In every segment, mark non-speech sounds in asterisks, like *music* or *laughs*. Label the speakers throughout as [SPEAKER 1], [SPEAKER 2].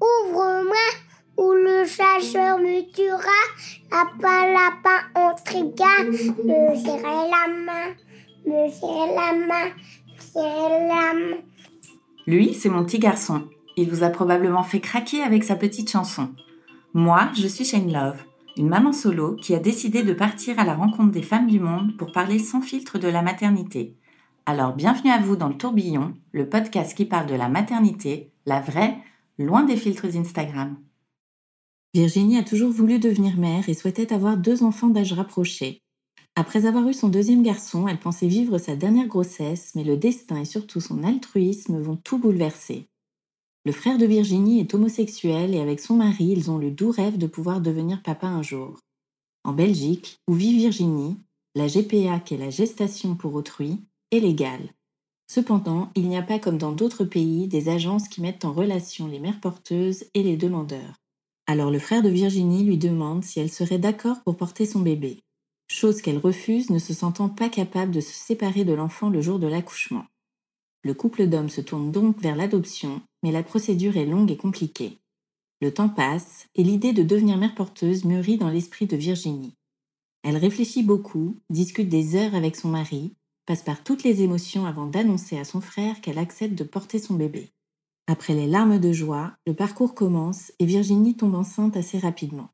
[SPEAKER 1] Ouvre-moi, ou le chasseur me tuera. Lapin, lapin, on triga. Me serrer la main, me serrer la main, la main.
[SPEAKER 2] Lui, c'est mon petit garçon. Il vous a probablement fait craquer avec sa petite chanson. Moi, je suis Shane Love, une maman solo qui a décidé de partir à la rencontre des femmes du monde pour parler sans filtre de la maternité. Alors bienvenue à vous dans le tourbillon, le podcast qui parle de la maternité, la vraie, loin des filtres Instagram. Virginie a toujours voulu devenir mère et souhaitait avoir deux enfants d'âge rapproché. Après avoir eu son deuxième garçon, elle pensait vivre sa dernière grossesse, mais le destin et surtout son altruisme vont tout bouleverser. Le frère de Virginie est homosexuel et avec son mari, ils ont le doux rêve de pouvoir devenir papa un jour. En Belgique, où vit Virginie, la GPA, qui est la gestation pour autrui, est légale. Cependant, il n'y a pas comme dans d'autres pays des agences qui mettent en relation les mères porteuses et les demandeurs. Alors le frère de Virginie lui demande si elle serait d'accord pour porter son bébé, chose qu'elle refuse ne se sentant pas capable de se séparer de l'enfant le jour de l'accouchement. Le couple d'hommes se tourne donc vers l'adoption, mais la procédure est longue et compliquée. Le temps passe et l'idée de devenir mère porteuse mûrit dans l'esprit de Virginie. Elle réfléchit beaucoup, discute des heures avec son mari, passe par toutes les émotions avant d'annoncer à son frère qu'elle accepte de porter son bébé. Après les larmes de joie, le parcours commence et Virginie tombe enceinte assez rapidement.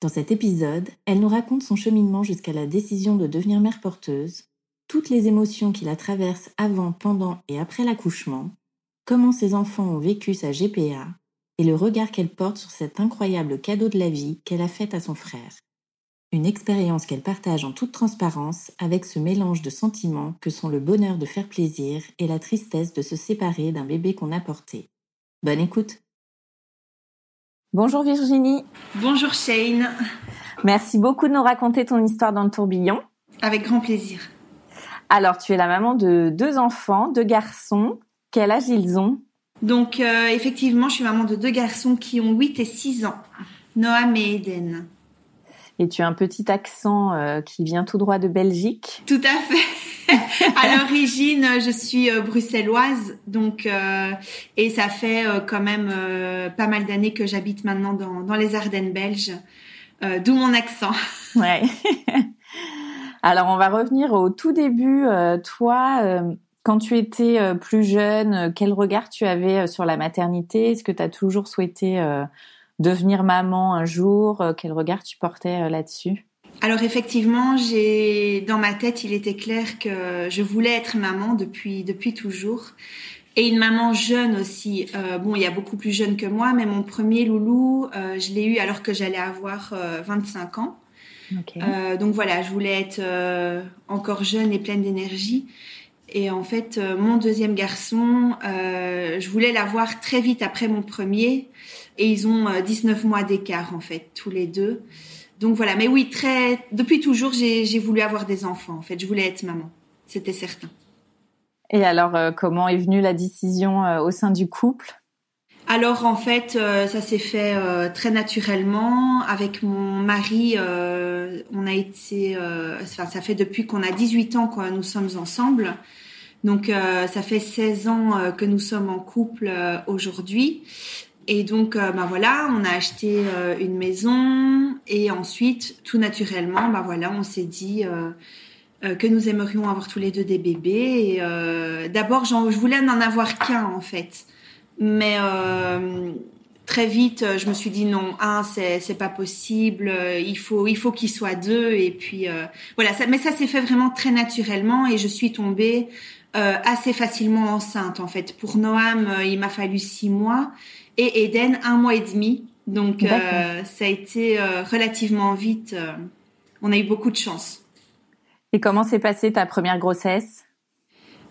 [SPEAKER 2] Dans cet épisode, elle nous raconte son cheminement jusqu'à la décision de devenir mère porteuse, toutes les émotions qui la traversent avant, pendant et après l'accouchement, comment ses enfants ont vécu sa GPA et le regard qu'elle porte sur cet incroyable cadeau de la vie qu'elle a fait à son frère. Une expérience qu'elle partage en toute transparence avec ce mélange de sentiments que sont le bonheur de faire plaisir et la tristesse de se séparer d'un bébé qu'on a porté. Bonne écoute Bonjour Virginie
[SPEAKER 3] Bonjour Shane,
[SPEAKER 2] Merci beaucoup de nous raconter ton histoire dans le tourbillon.
[SPEAKER 3] avec grand plaisir.
[SPEAKER 2] Alors, tu es la maman de deux enfants, deux garçons. Quel âge ils ont?
[SPEAKER 3] Donc euh, effectivement, je suis maman de deux garçons qui ont 8 et 6 ans, Noam et Eden.
[SPEAKER 2] Et tu as un petit accent euh, qui vient tout droit de Belgique.
[SPEAKER 3] Tout à fait. à *laughs* l'origine, je suis euh, bruxelloise, donc euh, et ça fait euh, quand même euh, pas mal d'années que j'habite maintenant dans, dans les Ardennes belges, euh, d'où mon accent. *laughs*
[SPEAKER 2] Ouais. *laughs* Alors, on va revenir au tout début. Euh, toi, euh, quand tu étais euh, plus jeune, quel regard tu avais euh, sur la maternité? Est-ce que tu as toujours souhaité euh, devenir maman un jour Euh, Quel regard tu portais euh, là-dessus?
[SPEAKER 3] Alors effectivement, j'ai dans ma tête, il était clair que je voulais être maman depuis depuis toujours. Et une maman jeune aussi. Euh, bon, il y a beaucoup plus jeune que moi, mais mon premier loulou, euh, je l'ai eu alors que j'allais avoir euh, 25 ans. Donc voilà, je voulais être encore jeune et pleine d'énergie. Et en fait, mon deuxième garçon, je voulais l'avoir très vite après mon premier. Et ils ont euh, 19 mois d'écart, en fait, tous les deux. Donc voilà, mais oui, très depuis toujours, j'ai voulu avoir des enfants, en fait. Je voulais être maman, c'était certain.
[SPEAKER 2] Et alors, euh, comment est venue la décision euh, au sein du couple?
[SPEAKER 3] Alors en fait, euh, ça s'est fait euh, très naturellement avec mon mari. euh, on a été, euh, enfin, ça fait depuis qu'on a 18 ans que nous sommes ensemble. Donc euh, ça fait 16 ans euh, que nous sommes en couple euh, aujourd'hui. Et donc euh, bah voilà, on a acheté euh, une maison et ensuite tout naturellement, bah voilà, on s'est dit euh, euh, que nous aimerions avoir tous les deux des bébés. Et d'abord, je voulais n'en avoir qu'un en fait. Mais très vite, je me suis dit non, un, c'est c'est pas possible. Il faut il faut qu'il soit deux. Et puis voilà. Mais ça s'est fait vraiment très naturellement et je suis tombée assez facilement enceinte en fait. Pour Noam, il m'a fallu six mois et Eden un mois et demi. Donc euh, ça a été euh, relativement vite. euh, on a eu beaucoup de chance.
[SPEAKER 2] Et comment s'est passée ta première grossesse?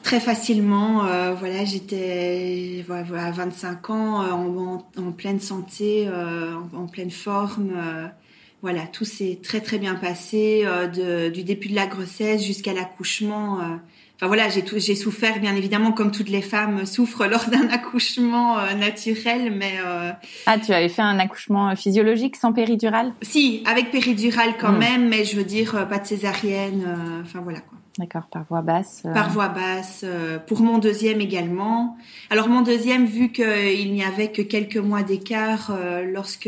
[SPEAKER 3] Très facilement. Voilà, j'étais voilà, 25 ans, en, en, pleine santé, en, en, pleine forme. voilà, tout s'est très très bien passé de, du début de la grossesse jusqu'à l'accouchement. Enfin voilà, j'ai j'ai souffert bien évidemment comme toutes les femmes souffrent lors d'un *laughs* accouchement euh, naturel, mais euh...
[SPEAKER 4] ah tu avais fait un accouchement physiologique sans péridurale?
[SPEAKER 3] Si, avec péridurale quand hmm. même, mais je veux dire euh, pas de césarienne. Euh, enfin voilà quoi.
[SPEAKER 4] D'accord, par voie basse.
[SPEAKER 3] Par voie basse. pour mon deuxième également. Alors mon deuxième, vu qu'il n'y avait que quelques mois d'écart lorsque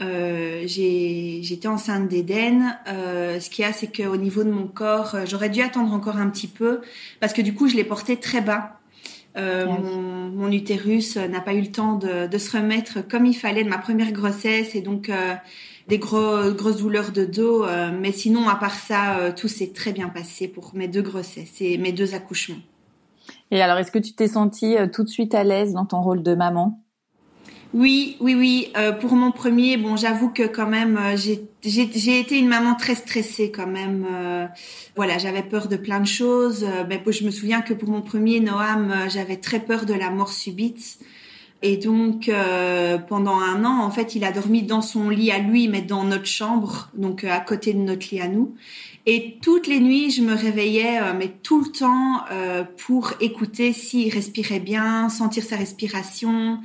[SPEAKER 3] euh, j'étais enceinte d'Éden. Euh, ce qu'il y a, c'est qu'au niveau de mon corps, euh, j'aurais dû attendre encore un petit peu parce que du coup, je l'ai porté très bas. Euh, ah mon, mon, utérus n'a pas eu le temps de, de, se remettre comme il fallait de ma première grossesse et donc euh, des gros, grosses douleurs de dos. Euh, mais sinon, à part ça, tout s'est très bien passé pour mes deux grossesses et mes deux accouchements.
[SPEAKER 4] Et alors, est-ce que tu t'es sentie tout de suite à l'aise dans ton rôle de maman?
[SPEAKER 3] Oui, oui, oui. Euh, pour mon premier, bon, j'avoue que quand même, euh, j'ai été une maman très stressée quand même. Euh, voilà, j'avais peur de plein de choses. Ben, je me souviens que pour mon premier, Noam, j'avais très peur de la mort subite. Et donc, pendant un an, en fait, il a dormi dans son lit à lui, mais dans notre chambre, donc à côté de notre lit à nous. Et toutes les nuits, je me réveillais, mais tout le temps, pour écouter s'il respirait bien, sentir sa respiration.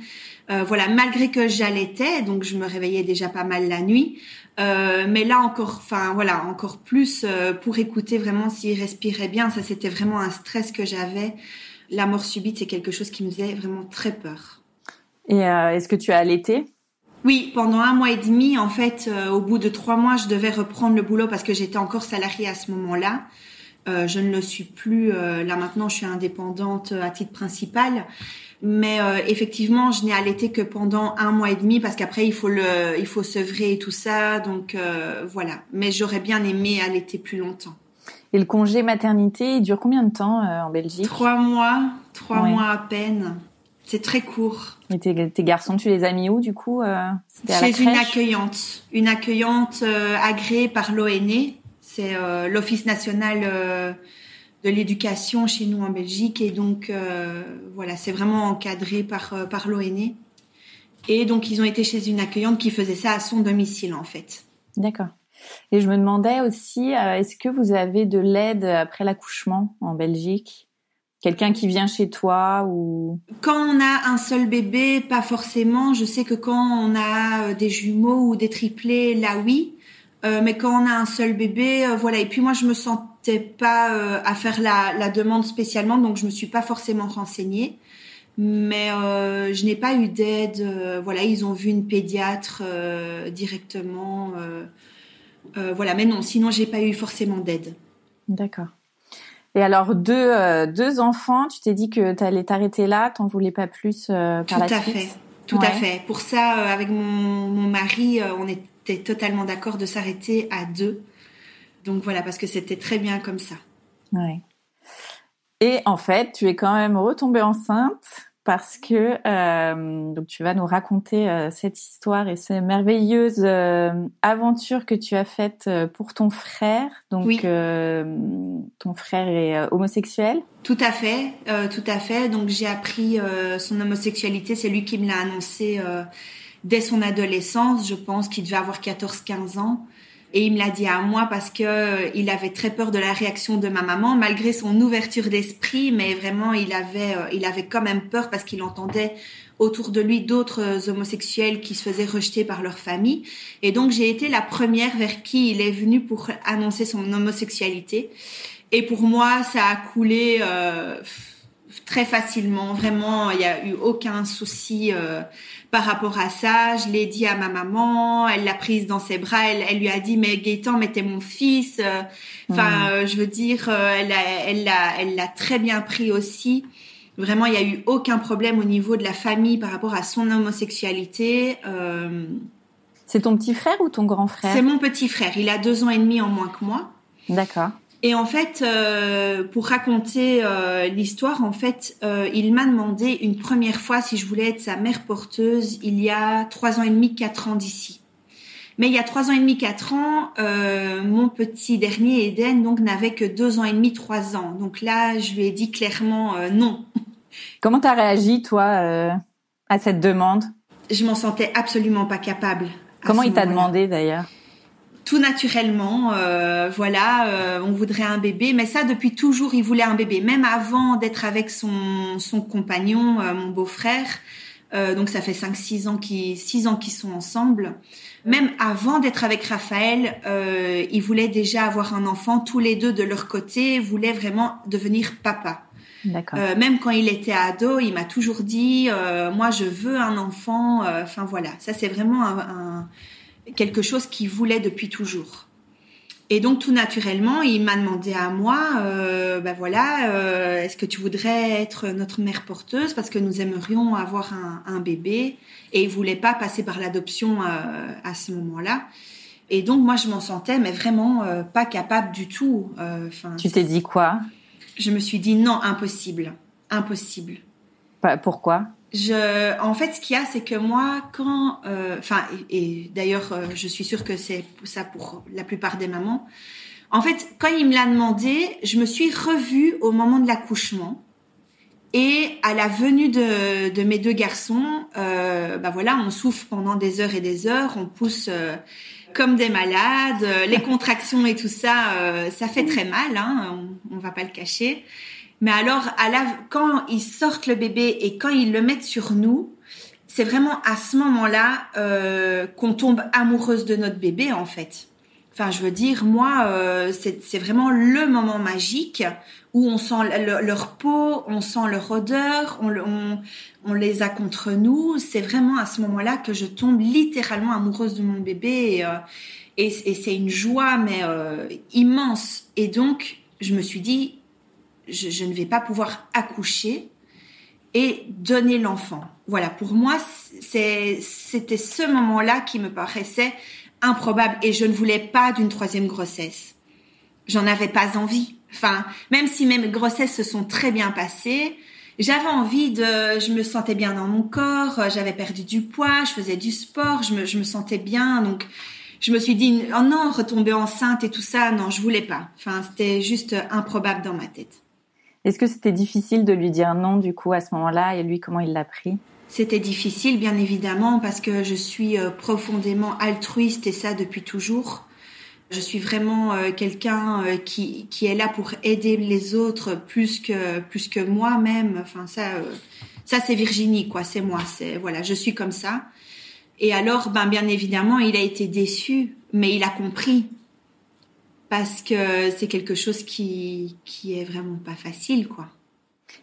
[SPEAKER 3] Euh, voilà, malgré que j'allaitais, donc je me réveillais déjà pas mal la nuit. Euh, mais là encore, enfin voilà, encore plus euh, pour écouter vraiment s'il respirait bien. Ça, c'était vraiment un stress que j'avais. La mort subite, c'est quelque chose qui me faisait vraiment très peur.
[SPEAKER 4] Et est-ce que tu as allaité?
[SPEAKER 3] Oui, pendant un mois et demi, en fait, au bout de trois mois, je devais reprendre le boulot parce que j'étais encore salariée à ce moment-là. je ne le suis plus. là maintenant, je suis indépendante à titre principal. Mais euh, effectivement, je n'ai allaité que pendant un mois et demi parce qu'après il faut le, il faut sevrer et tout ça. Donc euh, voilà. Mais j'aurais bien aimé allaiter plus longtemps.
[SPEAKER 4] Et le congé maternité, il dure combien de temps euh, en Belgique?
[SPEAKER 3] Trois mois, trois mois à peine. C'est très court.
[SPEAKER 4] Et tes, tes, garçons, tu les as mis où du coup
[SPEAKER 3] Chez une accueillante, une accueillante agréée par l'ONE. C'est l'Office national de l'éducation chez nous en Belgique et donc euh, voilà c'est vraiment encadré par euh, par l'ONE et donc ils ont été chez une accueillante qui faisait ça à son domicile en fait.
[SPEAKER 4] D'accord. Et je me demandais aussi euh, est-ce que vous avez de l'aide après l'accouchement en Belgique? Quelqu'un qui vient chez toi ou?
[SPEAKER 3] Quand on a un seul bébé, pas forcément. Je sais que quand on a des jumeaux ou des triplés, là oui. mais quand on a un seul bébé, voilà. Et puis moi, je me sens pas euh, à faire la, la, demande spécialement, donc je me suis pas forcément renseignée. Mais euh, je n'ai pas eu d'aide. Euh, voilà, ils ont vu une pédiatre directement. voilà, mais non, sinon j'ai pas eu forcément d'aide.
[SPEAKER 4] D'accord. Et alors deux deux enfants, tu t'es dit que tu allais t'arrêter là, t'en voulais pas plus par
[SPEAKER 3] Tout
[SPEAKER 4] la
[SPEAKER 3] à Fait. Tout à fait. Pour ça, avec mon, mon mari, on était totalement d'accord de s'arrêter à deux. Donc voilà, parce que c'était très bien comme ça.
[SPEAKER 4] Ouais. Et en fait, tu es quand même retombée enceinte parce que euh, donc tu vas nous raconter euh, cette histoire et ces merveilleuses euh, aventures que tu as faites euh, pour ton frère. Donc oui. ton frère est homosexuel.
[SPEAKER 3] Tout à fait, tout à fait. Donc j'ai appris son homosexualité, c'est lui qui me l'a annoncé dès son adolescence. Je pense qu'il devait avoir 14-15 ans. Et il me l'a dit à moi parce que euh, il avait très peur de la réaction de ma maman, malgré son ouverture d'esprit, mais vraiment il avait, euh, il avait quand même peur parce qu'il entendait autour de lui d'autres euh, homosexuels qui se faisaient rejeter par leur famille. Et donc j'ai été la première vers qui il est venu pour annoncer son homosexualité. Et pour moi, ça a coulé. Euh, très facilement. Vraiment, il n'y a eu aucun souci euh, par rapport à ça. Je l'ai dit à ma maman, elle l'a prise dans ses bras, elle, lui a dit mais Gaëtan, mais t'es mon fils. Euh, enfin, euh, je veux dire, elle l'a, elle l'a, elle l'a très bien pris aussi. Vraiment, il n'y a eu aucun problème au niveau de la famille par rapport à son homosexualité.
[SPEAKER 4] C'est ton petit frère ou ton grand frère?
[SPEAKER 3] C'est mon petit frère. Il a deux ans et demi en moins que moi.
[SPEAKER 4] D'accord.
[SPEAKER 3] Et en fait, euh, pour raconter euh, l'histoire, en fait, euh, il m'a demandé une première fois si je voulais être sa mère porteuse il y a trois ans et demi, quatre ans d'ici. Mais il y a trois ans et demi, quatre ans, euh, mon petit dernier Eden donc n'avait que deux ans et demi, trois ans. Donc là, je lui ai dit clairement euh, non.
[SPEAKER 4] Comment t'as réagi toi euh, à cette demande?
[SPEAKER 3] Je m'en sentais absolument pas capable.
[SPEAKER 4] Comment il t'a demandé d'ailleurs?
[SPEAKER 3] Tout naturellement, euh, voilà, euh, on voudrait un bébé, mais ça depuis toujours, il voulait un bébé, même avant d'être avec son son compagnon, euh, mon beau-frère. donc ça fait 5 6 ans qui 6 ans qu'ils sont ensemble. Même avant d'être avec Raphaël, ils voulaient déjà avoir un enfant tous les deux de leur côté, voulaient vraiment devenir papa. Euh, même quand il était ado, il m'a toujours dit moi je veux un enfant. Enfin voilà, ça c'est vraiment un, un, quelque chose qu'il voulait depuis toujours. Et donc tout naturellement, il m'a demandé à moi, euh, ben voilà, euh, est-ce que tu voudrais être notre mère porteuse parce que nous aimerions avoir un, un bébé? Et il voulait pas passer par l'adoption euh, à ce moment-là. Et donc moi je m'en sentais mais vraiment pas capable du tout.
[SPEAKER 4] Tu t'es dit quoi?
[SPEAKER 3] Je me suis dit non, impossible, impossible.
[SPEAKER 4] Pourquoi?
[SPEAKER 3] Je, en fait, ce qu'il y a, c'est que moi, quand, euh, enfin, et, d'ailleurs, euh, je suis sûre que c'est ça pour la plupart des mamans. En fait, quand il me l'a demandé, je me suis revue au moment de l'accouchement. Et à la venue de, de mes deux garçons, euh, bah voilà, on souffre pendant des heures et des heures, on pousse euh, comme des malades, les *laughs* contractions et tout ça, ça fait très mal, hein, on, on va pas le cacher. Mais alors, à la, quand ils sortent le bébé et quand ils le mettent sur nous, c'est vraiment à ce moment-là euh, qu'on tombe amoureuse de notre bébé, en fait. Enfin, je veux dire, moi, euh, c'est vraiment le moment magique où on sent leur peau, on sent leur odeur, on, on, on les a contre nous. C'est vraiment à ce moment-là que je tombe littéralement amoureuse de mon bébé. Et, euh, et, et c'est une joie, mais euh, immense. Et donc, je me suis dit, je, je, ne vais pas pouvoir accoucher et donner l'enfant. Voilà, pour moi, c'était ce moment-là qui me paraissait improbable et je ne voulais pas d'une troisième grossesse. J'en avais pas envie. Enfin, même si mes grossesses se sont très bien passées, j'avais envie de, je me sentais bien dans mon corps, j'avais perdu du poids, je faisais du sport, je me, je me sentais bien, donc je me suis dit, oh non, retomber enceinte et tout ça, non, je voulais pas. Enfin, c'était juste improbable dans ma tête.
[SPEAKER 4] Est-ce que c'était difficile de lui dire non du coup à ce moment-là? Et lui comment il l'a pris?
[SPEAKER 3] C'était difficile bien évidemment parce que je suis euh, profondément altruiste et ça depuis toujours. Je suis vraiment euh, quelqu'un euh, qui, qui est là pour aider les autres plus que plus que moi-même. Enfin ça ça c'est Virginie quoi, c'est moi, c'est voilà, je suis comme ça. Et alors ben bien évidemment, il a été déçu, mais il a compris parce que c'est quelque chose qui qui est vraiment pas facile quoi.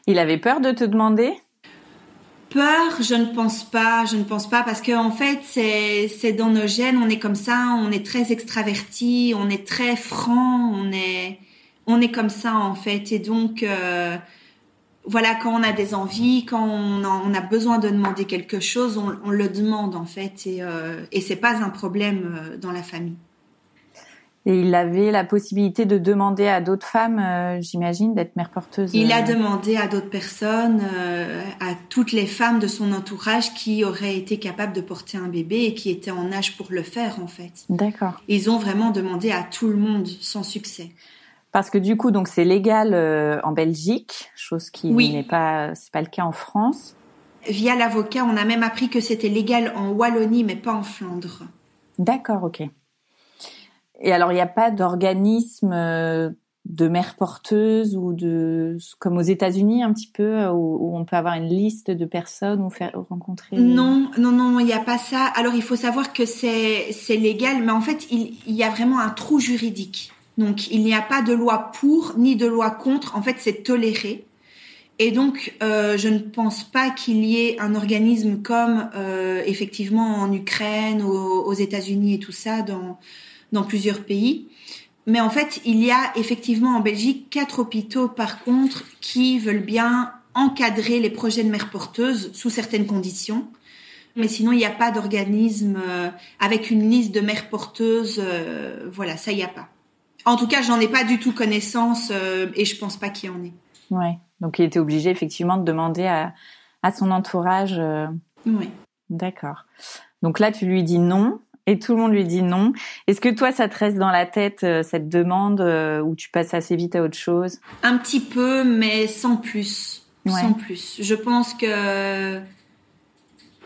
[SPEAKER 4] Il avait peur de te demander?
[SPEAKER 3] Peur, je ne pense pas, je ne pense pas parce que en fait c'est c'est dans nos gènes, on est comme ça, on est très extraverti, on est très franc, on est on est comme ça en fait et donc euh, voilà quand on a des envies, quand on a, on a besoin de demander quelque chose, on, on le demande en fait et euh, et c'est pas un problème euh, dans la famille.
[SPEAKER 4] Et il avait la possibilité de demander à d'autres femmes, euh, j'imagine, d'être mère porteuse.
[SPEAKER 3] Il a euh, demandé à d'autres personnes, euh, à toutes les femmes de son entourage qui auraient été capables de porter un bébé et qui étaient en âge pour le faire, en fait.
[SPEAKER 4] D'accord.
[SPEAKER 3] Ils ont vraiment demandé à tout le monde sans succès.
[SPEAKER 4] Parce que du coup, donc c'est légal en Belgique, chose qui n'est pas, c'est pas le cas en France.
[SPEAKER 3] Via l'avocat, on a même appris que c'était légal en Wallonie, mais pas en Flandre.
[SPEAKER 4] D'accord, ok. Et alors, il n'y a pas d'organisme euh, de mères porteuses ou de comme aux États-Unis un petit peu où, on peut avoir une liste de personnes ou faire rencontrer
[SPEAKER 3] Non, non, non, il n'y a pas ça. Alors il faut savoir que c'est c'est légal, mais en fait il, il y a vraiment un trou juridique. Donc il n'y a pas de loi pour ni de loi contre. En fait c'est toléré. Et donc, euh, je ne pense pas qu'il y ait un organisme comme euh, effectivement en Ukraine, aux, aux États-Unis et tout ça, dans dans plusieurs pays. Mais en fait, il y a effectivement en Belgique quatre hôpitaux, par contre, qui veulent bien encadrer les projets de mères porteuses sous certaines conditions. Mais sinon, il n'y a pas d'organisme euh, avec une liste de mères porteuses. Euh, voilà, ça, il n'y a pas. En tout cas, j'en ai pas du tout connaissance euh, et je pense pas qu'il y en ait.
[SPEAKER 4] Ouais. Donc, il était obligé effectivement de demander à, à son entourage.
[SPEAKER 3] Oui.
[SPEAKER 4] D'accord. Donc là, tu lui dis non. Et tout le monde lui dit non. Est-ce que toi, ça te reste dans la tête cette demande ou tu passes assez vite à autre chose?
[SPEAKER 3] Un petit peu, mais sans plus. Sans plus. Je pense que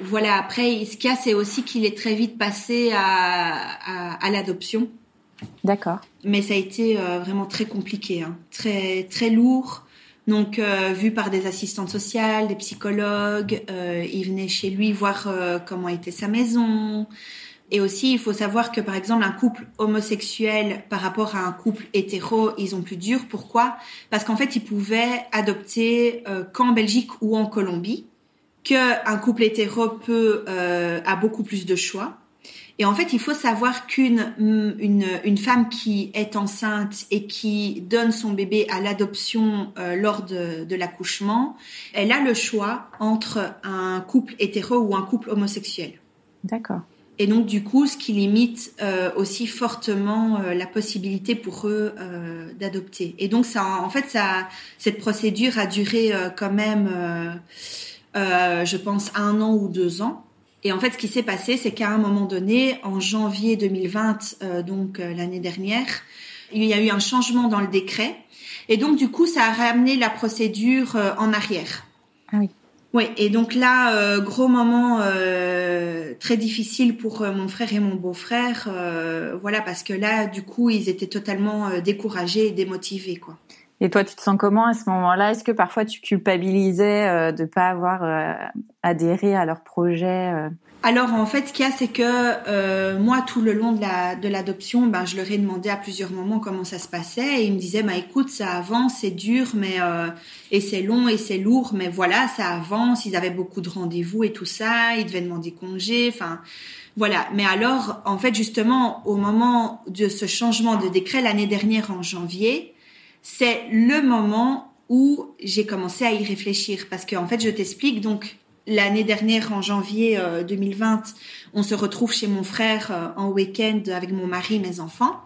[SPEAKER 3] voilà. Après, ce qu'il y a, c'est aussi qu'il est très vite passé à, à, l'adoption.
[SPEAKER 4] D'accord.
[SPEAKER 3] Mais ça a été vraiment très compliqué, hein. très très lourd. Donc, euh, vu par des assistantes sociales, des psychologues, euh, ils venaient chez lui voir euh, comment était sa maison. Et aussi, il faut savoir que, par exemple, un couple homosexuel par rapport à un couple hétéro, ils ont plus dur. Pourquoi? Parce qu'en fait, ils pouvaient adopter euh, qu'en Belgique ou en Colombie, qu'un couple hétéro peut a beaucoup plus de choix. Et en fait, il faut savoir qu'une une, une, femme qui est enceinte et qui donne son bébé à l'adoption euh, lors de, de l'accouchement, elle a le choix entre un couple hétéro ou un couple homosexuel.
[SPEAKER 4] D'accord.
[SPEAKER 3] Et donc du coup, ce qui limite euh, aussi fortement euh, la possibilité pour eux euh, d'adopter. Et donc ça, en fait, ça, cette procédure a duré quand même, je pense, un an ou deux ans. Et en fait, ce qui s'est passé, c'est qu'à un moment donné, en janvier 2020, euh, donc l'année dernière, il y a eu un changement dans le décret. Et donc, du coup, ça a ramené la procédure en arrière.
[SPEAKER 4] Ah oui.
[SPEAKER 3] Oui, et donc là, gros moment très difficile pour mon frère et mon beau-frère, voilà, parce que là, du coup, ils étaient totalement découragés et démotivés, quoi.
[SPEAKER 4] Et toi, tu te sens comment à ce moment-là? Est-ce que parfois tu culpabilisais euh, de pas avoir euh, adhéré à leur projet euh?
[SPEAKER 3] Alors en fait, ce qu'il y a, c'est que moi, tout le long de la de l'adoption, ben je leur ai demandé à plusieurs moments comment ça se passait, et ils me disaient, bah écoute, ça avance, c'est dur, mais et c'est long et c'est lourd, mais voilà, ça avance. Ils avaient beaucoup de rendez-vous et tout ça, ils devaient demander congé, enfin. Voilà. Mais alors, en fait, justement, au moment de ce changement de décret l'année dernière en janvier, c'est le moment où j'ai commencé à y réfléchir parce qu'en fait, je t'explique donc l'année dernière en janvier 2020, euh, on se retrouve chez mon frère euh, en week-end avec mon mari, mes enfants.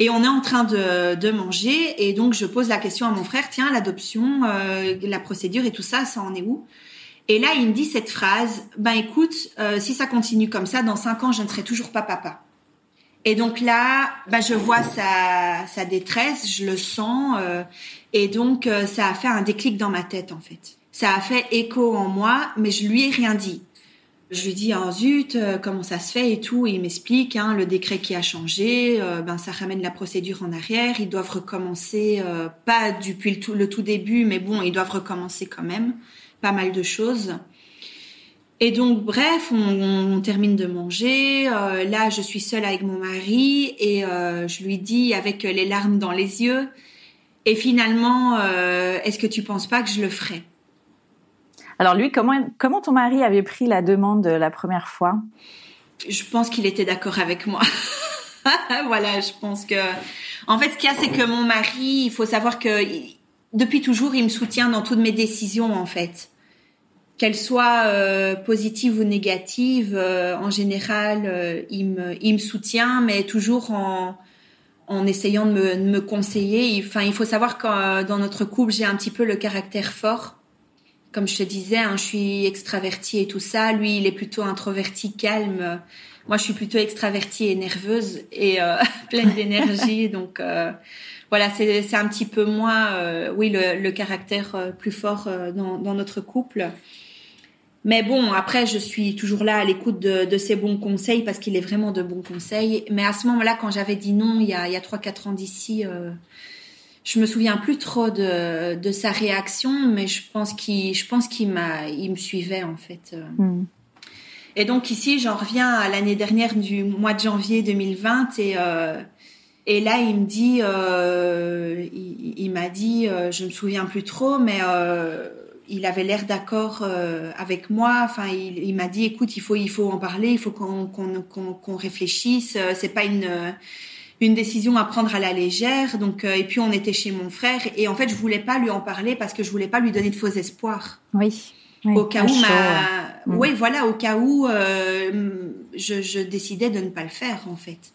[SPEAKER 3] Et on est en train de, de, manger et donc je pose la question à mon frère, tiens, l'adoption, euh, la procédure et tout ça, ça en est où? Et là, il me dit cette phrase, ben écoute, si ça continue comme ça, dans cinq ans, je ne serai toujours pas papa. Et donc là, bah, je vois sa, détresse, je le sens, euh, et donc euh, ça a fait un déclic dans ma tête en fait. Ça a fait écho en moi, mais je lui ai rien dit. Je lui dis oh zut euh, comment ça se fait et tout, et il m'explique hein, le décret qui a changé, ben ça ramène la procédure en arrière, ils doivent recommencer, pas depuis le tout début, mais bon ils doivent recommencer quand même, pas mal de choses. Et donc, bref, on, termine de manger. Euh, là, je suis seule avec mon mari et euh, je lui dis avec les larmes dans les yeux. Et finalement, euh, est-ce que tu penses pas que je le ferai?
[SPEAKER 4] Alors lui, comment comment ton mari avait pris la demande la première fois?
[SPEAKER 3] Je pense qu'il était d'accord avec moi. *laughs* voilà, je pense que. En fait, ce qu'il y a, c'est que mon mari, il faut savoir que depuis toujours, il me soutient dans toutes mes décisions, en fait qu'elle soit euh, positive ou négative, euh, en général, euh, il, me, il me soutient, mais toujours en, en essayant de me, de me conseiller. Enfin, il faut savoir que dans notre couple, j'ai un petit peu le caractère fort. Comme je te disais, hein, je suis extravertie et tout ça. Lui, il est plutôt introverti, calme. Moi, je suis plutôt extravertie et nerveuse et *laughs* pleine d'énergie. donc voilà, c'est un petit peu moins, oui, le, le caractère plus fort dans, dans notre couple. Mais bon, après, je suis toujours là à l'écoute de, de, ses bons conseils parce qu'il est vraiment de bons conseils. Mais à ce moment-là, quand j'avais dit non, il y a, il y a 3-4 ans d'ici, euh, je me souviens plus trop de, de sa réaction, mais je pense qu'il, je pense qu'il m'a, il me suivait en fait. Euh. Hmm. Et donc ici, j'en reviens à l'année dernière du mois de janvier 2020 et euh, et là, il me dit, euh, il, il m'a dit, je me souviens plus trop, mais euh, il avait l'air d'accord euh, avec moi. Enfin, il, il m'a dit, écoute, il faut, il faut en parler, il faut qu'on qu'on qu'on réfléchisse. Euh, c'est pas une une décision à prendre à la légère. Donc, euh, et puis on était chez mon frère et en fait, je voulais pas lui en parler parce que je voulais pas lui donner de faux espoirs.
[SPEAKER 4] Oui.
[SPEAKER 3] au cas où ma, mm. oui, voilà, au cas où je, je décidais de ne pas le faire en fait.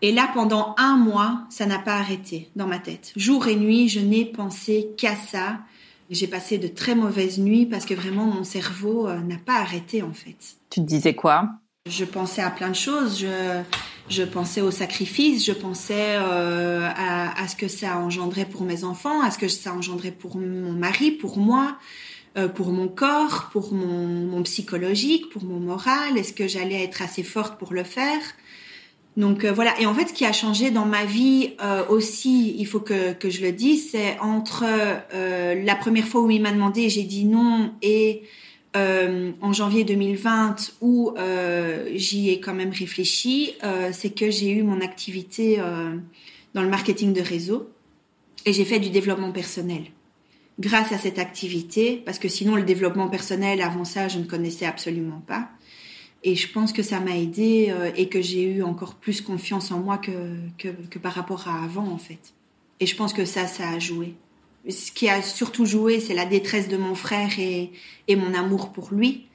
[SPEAKER 3] Et là, pendant un mois, ça n'a pas arrêté dans ma tête. Jour et nuit, je n'ai pensé qu'à ça. J'ai passé de très mauvaises nuits parce que vraiment mon cerveau euh, n'a pas arrêté en fait.
[SPEAKER 4] Tu te disais quoi?
[SPEAKER 3] Je pensais à plein de choses. Je, je pensais au sacrifice, je pensais euh, à, à, ce que ça engendrait pour mes enfants, à ce que ça engendrait pour mon mari, pour moi, euh, pour mon corps, pour mon, mon, psychologique, pour mon moral. Est-ce que j'allais être assez forte pour le faire? Donc euh, voilà. Et en fait, ce qui a changé dans ma vie euh, aussi, il faut que, que je le dise, c'est entre la première fois où il m'a demandé, j'ai dit non, et euh, en janvier 2020 où euh, j'y ai quand même réfléchi, euh, c'est que j'ai eu mon activité dans le marketing de réseau et j'ai fait du développement personnel. Grâce à cette activité, parce que sinon le développement personnel avant ça je ne connaissais absolument pas. Et je pense que ça m'a aidé et que j'ai eu encore plus confiance en moi que, que, par rapport à avant en fait. Et je pense que ça, ça a joué ce qui a surtout joué, c'est la détresse de mon frère et, mon amour pour lui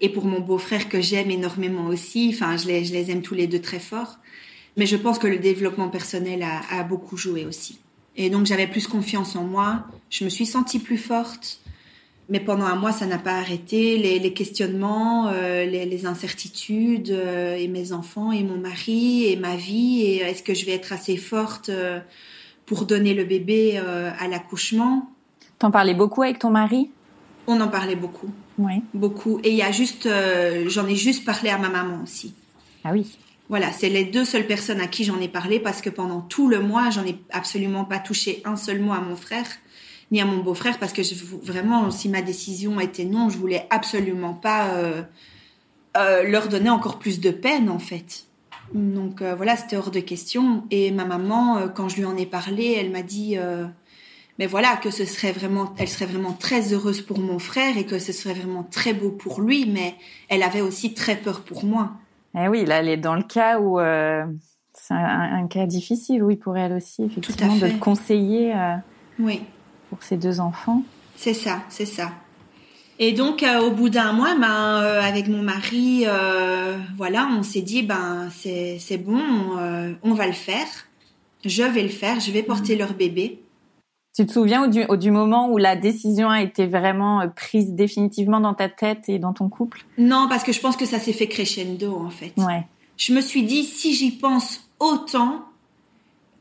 [SPEAKER 3] et pour mon beau-frère que j'aime énormément aussi. Enfin, je les, je les, aime tous les deux très fort. Mais je pense que le développement personnel a beaucoup joué aussi. Et donc j'avais plus confiance en moi. Je me suis sentie plus forte. Mais pendant un mois, ça n'a pas arrêté. Les, les questionnements, euh, les, les, incertitudes, euh, et mes enfants, et mon mari, et ma vie. Et est-ce que je vais être assez forte euh, pour donner le bébé euh, à l'accouchement?
[SPEAKER 4] T'en parlais beaucoup avec ton mari?
[SPEAKER 3] On en parlait beaucoup.
[SPEAKER 4] Oui.
[SPEAKER 3] Beaucoup. Et il y a juste, euh, j'en ai juste parlé à ma maman aussi.
[SPEAKER 4] Ah oui.
[SPEAKER 3] Voilà, c'est les deux seules personnes à qui j'en ai parlé parce que pendant tout le mois, j'en ai absolument pas touché un seul mot à mon frère ni à mon beau-frère parce que je, vraiment, si ma décision était non, je voulais absolument pas euh, euh, leur donner encore plus de peine en fait. Donc euh, voilà, c'était hors de question. Et ma maman, quand je lui en ai parlé, elle m'a dit, mais voilà, que ce serait vraiment, elle serait vraiment très heureuse pour mon frère et que ce serait vraiment très beau pour lui, mais elle avait aussi très peur pour moi.
[SPEAKER 4] Eh oui, là, elle est dans le cas où c'est un, cas difficile, oui, pour elle aussi, effectivement, de conseiller
[SPEAKER 3] oui.
[SPEAKER 4] Pour ses deux enfants.
[SPEAKER 3] C'est ça, c'est ça. Et donc, euh, au bout d'un mois, ben, euh, avec mon mari, euh, voilà, on s'est dit, ben, c'est, c'est bon, on va le faire. Je vais le faire, je vais porter mhm. leur bébé.
[SPEAKER 4] Tu te souviens du, du, moment où la décision a été vraiment prise définitivement dans ta tête et dans ton couple?
[SPEAKER 3] Non, parce que je pense que ça s'est fait crescendo, en fait.
[SPEAKER 4] Ouais.
[SPEAKER 3] Je me suis dit, si j'y pense autant,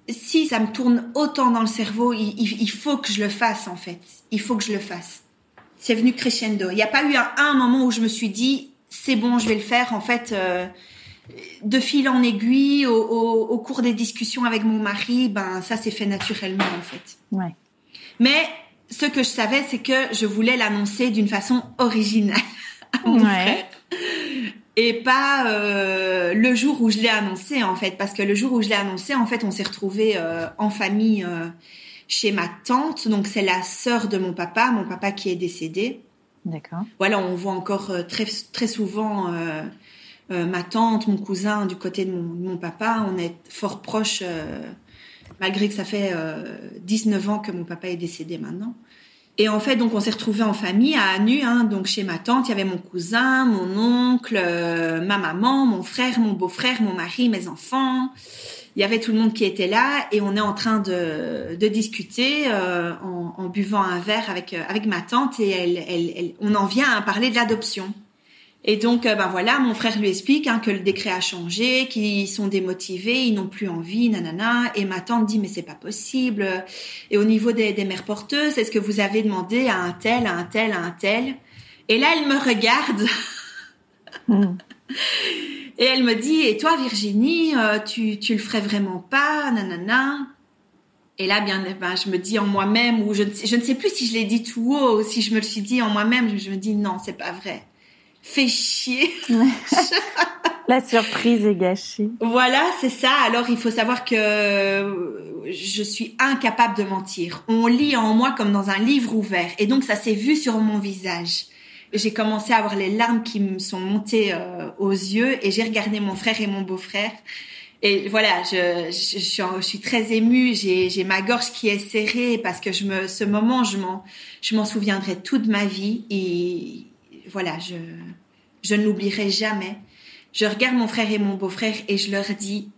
[SPEAKER 3] si ça me tourne autant dans le cerveau, il, il faut que je le fasse, en fait. Il faut que je le fasse c'est venu crescendo. Il n'y a pas eu un, moment où je me suis dit c'est bon, je vais le faire. En fait, euh, de fil en aiguille, au, cours des discussions avec mon mari, ben ça s'est fait naturellement en fait.
[SPEAKER 4] Ouais.
[SPEAKER 3] Mais ce que je savais, c'est que je voulais l'annoncer d'une façon originale *laughs* à mon frère. Et pas euh, le jour où je l'ai annoncé en fait, parce que le jour où je l'ai annoncé, en fait, on s'est retrouvés euh, en famille chez ma tante. Donc c'est la sœur de mon papa, mon papa qui est décédé.
[SPEAKER 4] D'accord.
[SPEAKER 3] Voilà, on voit encore euh, très très souvent euh, euh, ma tante, mon cousin du côté de mon, papa. On est fort proches, malgré que ça fait 19 ans que mon papa est décédé maintenant. Et en fait, donc on s'est retrouvés en famille à Anu, hein, donc chez ma tante, il y avait mon cousin, mon oncle, ma maman, mon frère, mon beau-frère, mon mari, mes enfants il y avait tout le monde qui était là et on est en train de, de discuter euh, en, en, buvant un verre avec euh, avec ma tante et elle, elle, elle on en vient à parler de l'adoption. Et donc, ben voilà, mon frère lui explique hein, que le décret a changé, qu'ils sont démotivés, ils n'ont plus envie, nanana. Et ma tante dit mais c'est pas possible. Et au niveau des, des mères porteuses, est-ce que vous avez demandé à un tel, à un tel, à un tel? Et là, elle me regarde. *laughs* Hmm. Et elle me dit, et toi Virginie, euh, tu, tu le ferais vraiment pas, nanana. Et là, bien, ben, je me dis en moi-même, ou je, je ne sais plus si je l'ai dit tout haut, ou si je me le suis dit en moi-même, je me dis non, c'est pas vrai. Fais chier. *laughs*
[SPEAKER 4] La surprise est gâchée.
[SPEAKER 3] Voilà, c'est ça. Alors, il faut savoir que je suis incapable de mentir. On lit en moi comme dans un livre ouvert. Et donc, ça s'est vu sur mon visage j'ai commencé à avoir les larmes qui me sont montées euh, aux yeux et j'ai regardé mon frère et mon beau-frère. Et voilà, je, je, je, suis très émue, j'ai ma gorge qui est serrée parce que je me, ce moment, je m'en, je m'en souviendrai toute ma vie et voilà, je, je ne l'oublierai jamais. Je regarde mon frère et mon beau-frère et je leur dis,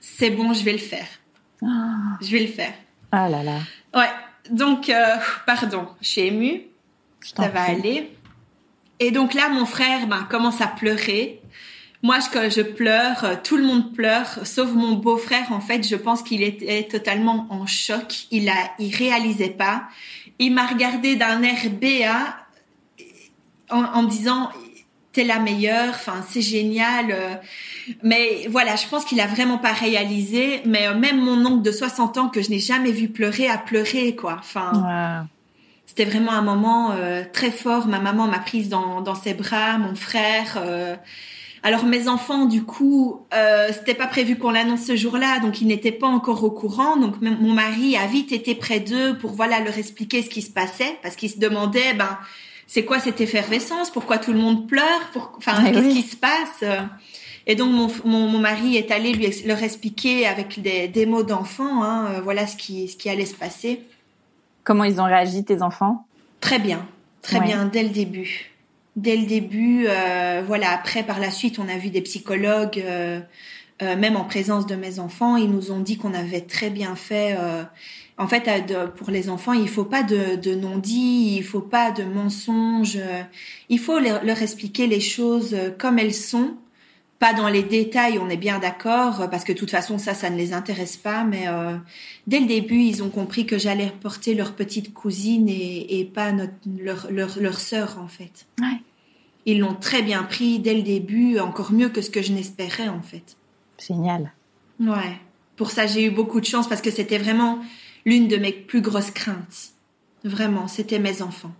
[SPEAKER 3] c'est bon, je vais le faire. Ah. Je vais le faire.
[SPEAKER 4] Ah là là.
[SPEAKER 3] Ouais. Donc, euh, pardon, je suis émue. Ça va aller. Et donc là, mon frère ben, commence à pleurer Moi, je, je pleure, tout le monde pleure, sauf mon beau-frère. En fait, je pense qu'il était totalement en choc. Il a, il réalisait pas. Il m'a regardé d'un air béat en, en me disant t'es la meilleure, enfin c'est génial. Mais voilà, je pense qu'il a vraiment pas réalisé. Mais même mon oncle de 60 ans que je n'ai jamais vu pleurer a pleuré quoi. Enfin, c'était vraiment un moment euh, très fort. Ma maman m'a prise dans, dans ses bras, mon frère. Euh, alors mes enfants, du coup, euh, c'était pas prévu qu'on l'annonce ce jour-là, donc ils n'étaient pas encore au courant. Donc mon mari a vite été près d'eux pour voilà leur expliquer ce qui se passait, parce qu'ils se demandaient, ben c'est quoi cette effervescence? Pourquoi tout le monde pleure? Pour, Enfin, eh qu'est-ce qui se passe? Et donc mon, mon, mon, mari est allé lui leur expliquer avec des, des mots d'enfant, hein, euh, voilà ce qui ce qui allait se passer.
[SPEAKER 4] Comment ils ont réagi tes enfants?
[SPEAKER 3] Très bien, très bien dès le début dès le début. Euh, voilà, après, par la suite, on a vu des psychologues, euh, euh, même en présence de mes enfants, ils nous ont dit qu'on avait très bien fait. En fait, pour les enfants, il faut pas de, de non-dit, il faut pas de mensonges. il faut leur, leur, expliquer les choses comme elles sont. Pas dans les détails, on est bien d'accord, parce que de toute façon, ça, ça ne les intéresse pas. Mais dès le début, ils ont compris que j'allais porter leur petite cousine et, et pas notre, leur, leur, leur sœur, en fait.
[SPEAKER 4] Ouais.
[SPEAKER 3] Ils l'ont très bien pris dès le début, encore mieux que ce que je n'espérais, en fait.
[SPEAKER 4] Génial.
[SPEAKER 3] Ouais. Pour ça, j'ai eu beaucoup de chance parce que c'était vraiment l'une de mes plus grosses craintes. Vraiment, c'était mes enfants.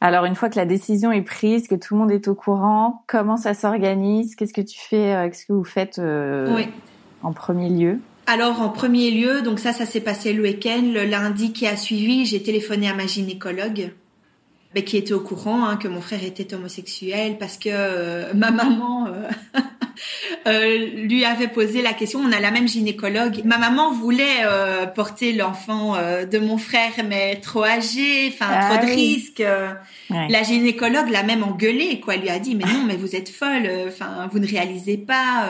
[SPEAKER 4] Alors, une fois que la décision est prise, que tout le monde est au courant, comment ça s'organise? Qu'est-ce que tu fais euh, Qu'est-ce que vous faites euh,
[SPEAKER 3] oui.
[SPEAKER 4] en premier lieu?
[SPEAKER 3] Alors en premier lieu, donc ça, ça s'est passé le week-end. Le lundi qui a suivi, j'ai téléphoné à ma gynécologue, ben, qui était au courant hein, que mon frère était homosexuel, parce que euh, ma maman euh, *laughs* euh, lui avait posé la question. On a la même gynécologue. Ma maman voulait euh, porter l'enfant euh, de mon frère, mais trop âgé, enfin
[SPEAKER 4] Ah
[SPEAKER 3] trop de
[SPEAKER 4] oui.
[SPEAKER 3] risques.
[SPEAKER 4] Ouais.
[SPEAKER 3] La gynécologue l'a même engueulé, quoi. Elle lui a dit, mais non, mais vous êtes folle. Enfin, vous ne réalisez pas.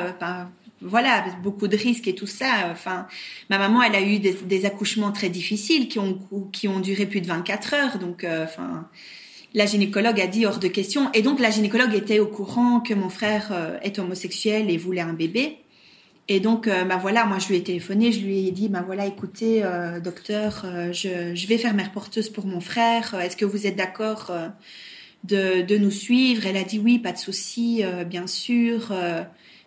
[SPEAKER 3] Voilà, beaucoup de risques et tout ça. Enfin, ma maman, elle a eu des, accouchements très difficiles qui ont qui ont duré plus de 24 heures. Donc, euh, enfin, la gynécologue a dit hors de question. Et donc, la gynécologue était au courant que mon frère euh, est homosexuel et voulait un bébé. Et donc, euh, bah voilà, moi je lui ai téléphoné, je lui ai dit, bah voilà, écoutez, docteur, je, je vais faire mère porteuse pour mon frère. Est-ce que vous êtes d'accord de, de nous suivre? Elle a dit oui, pas de souci, bien sûr.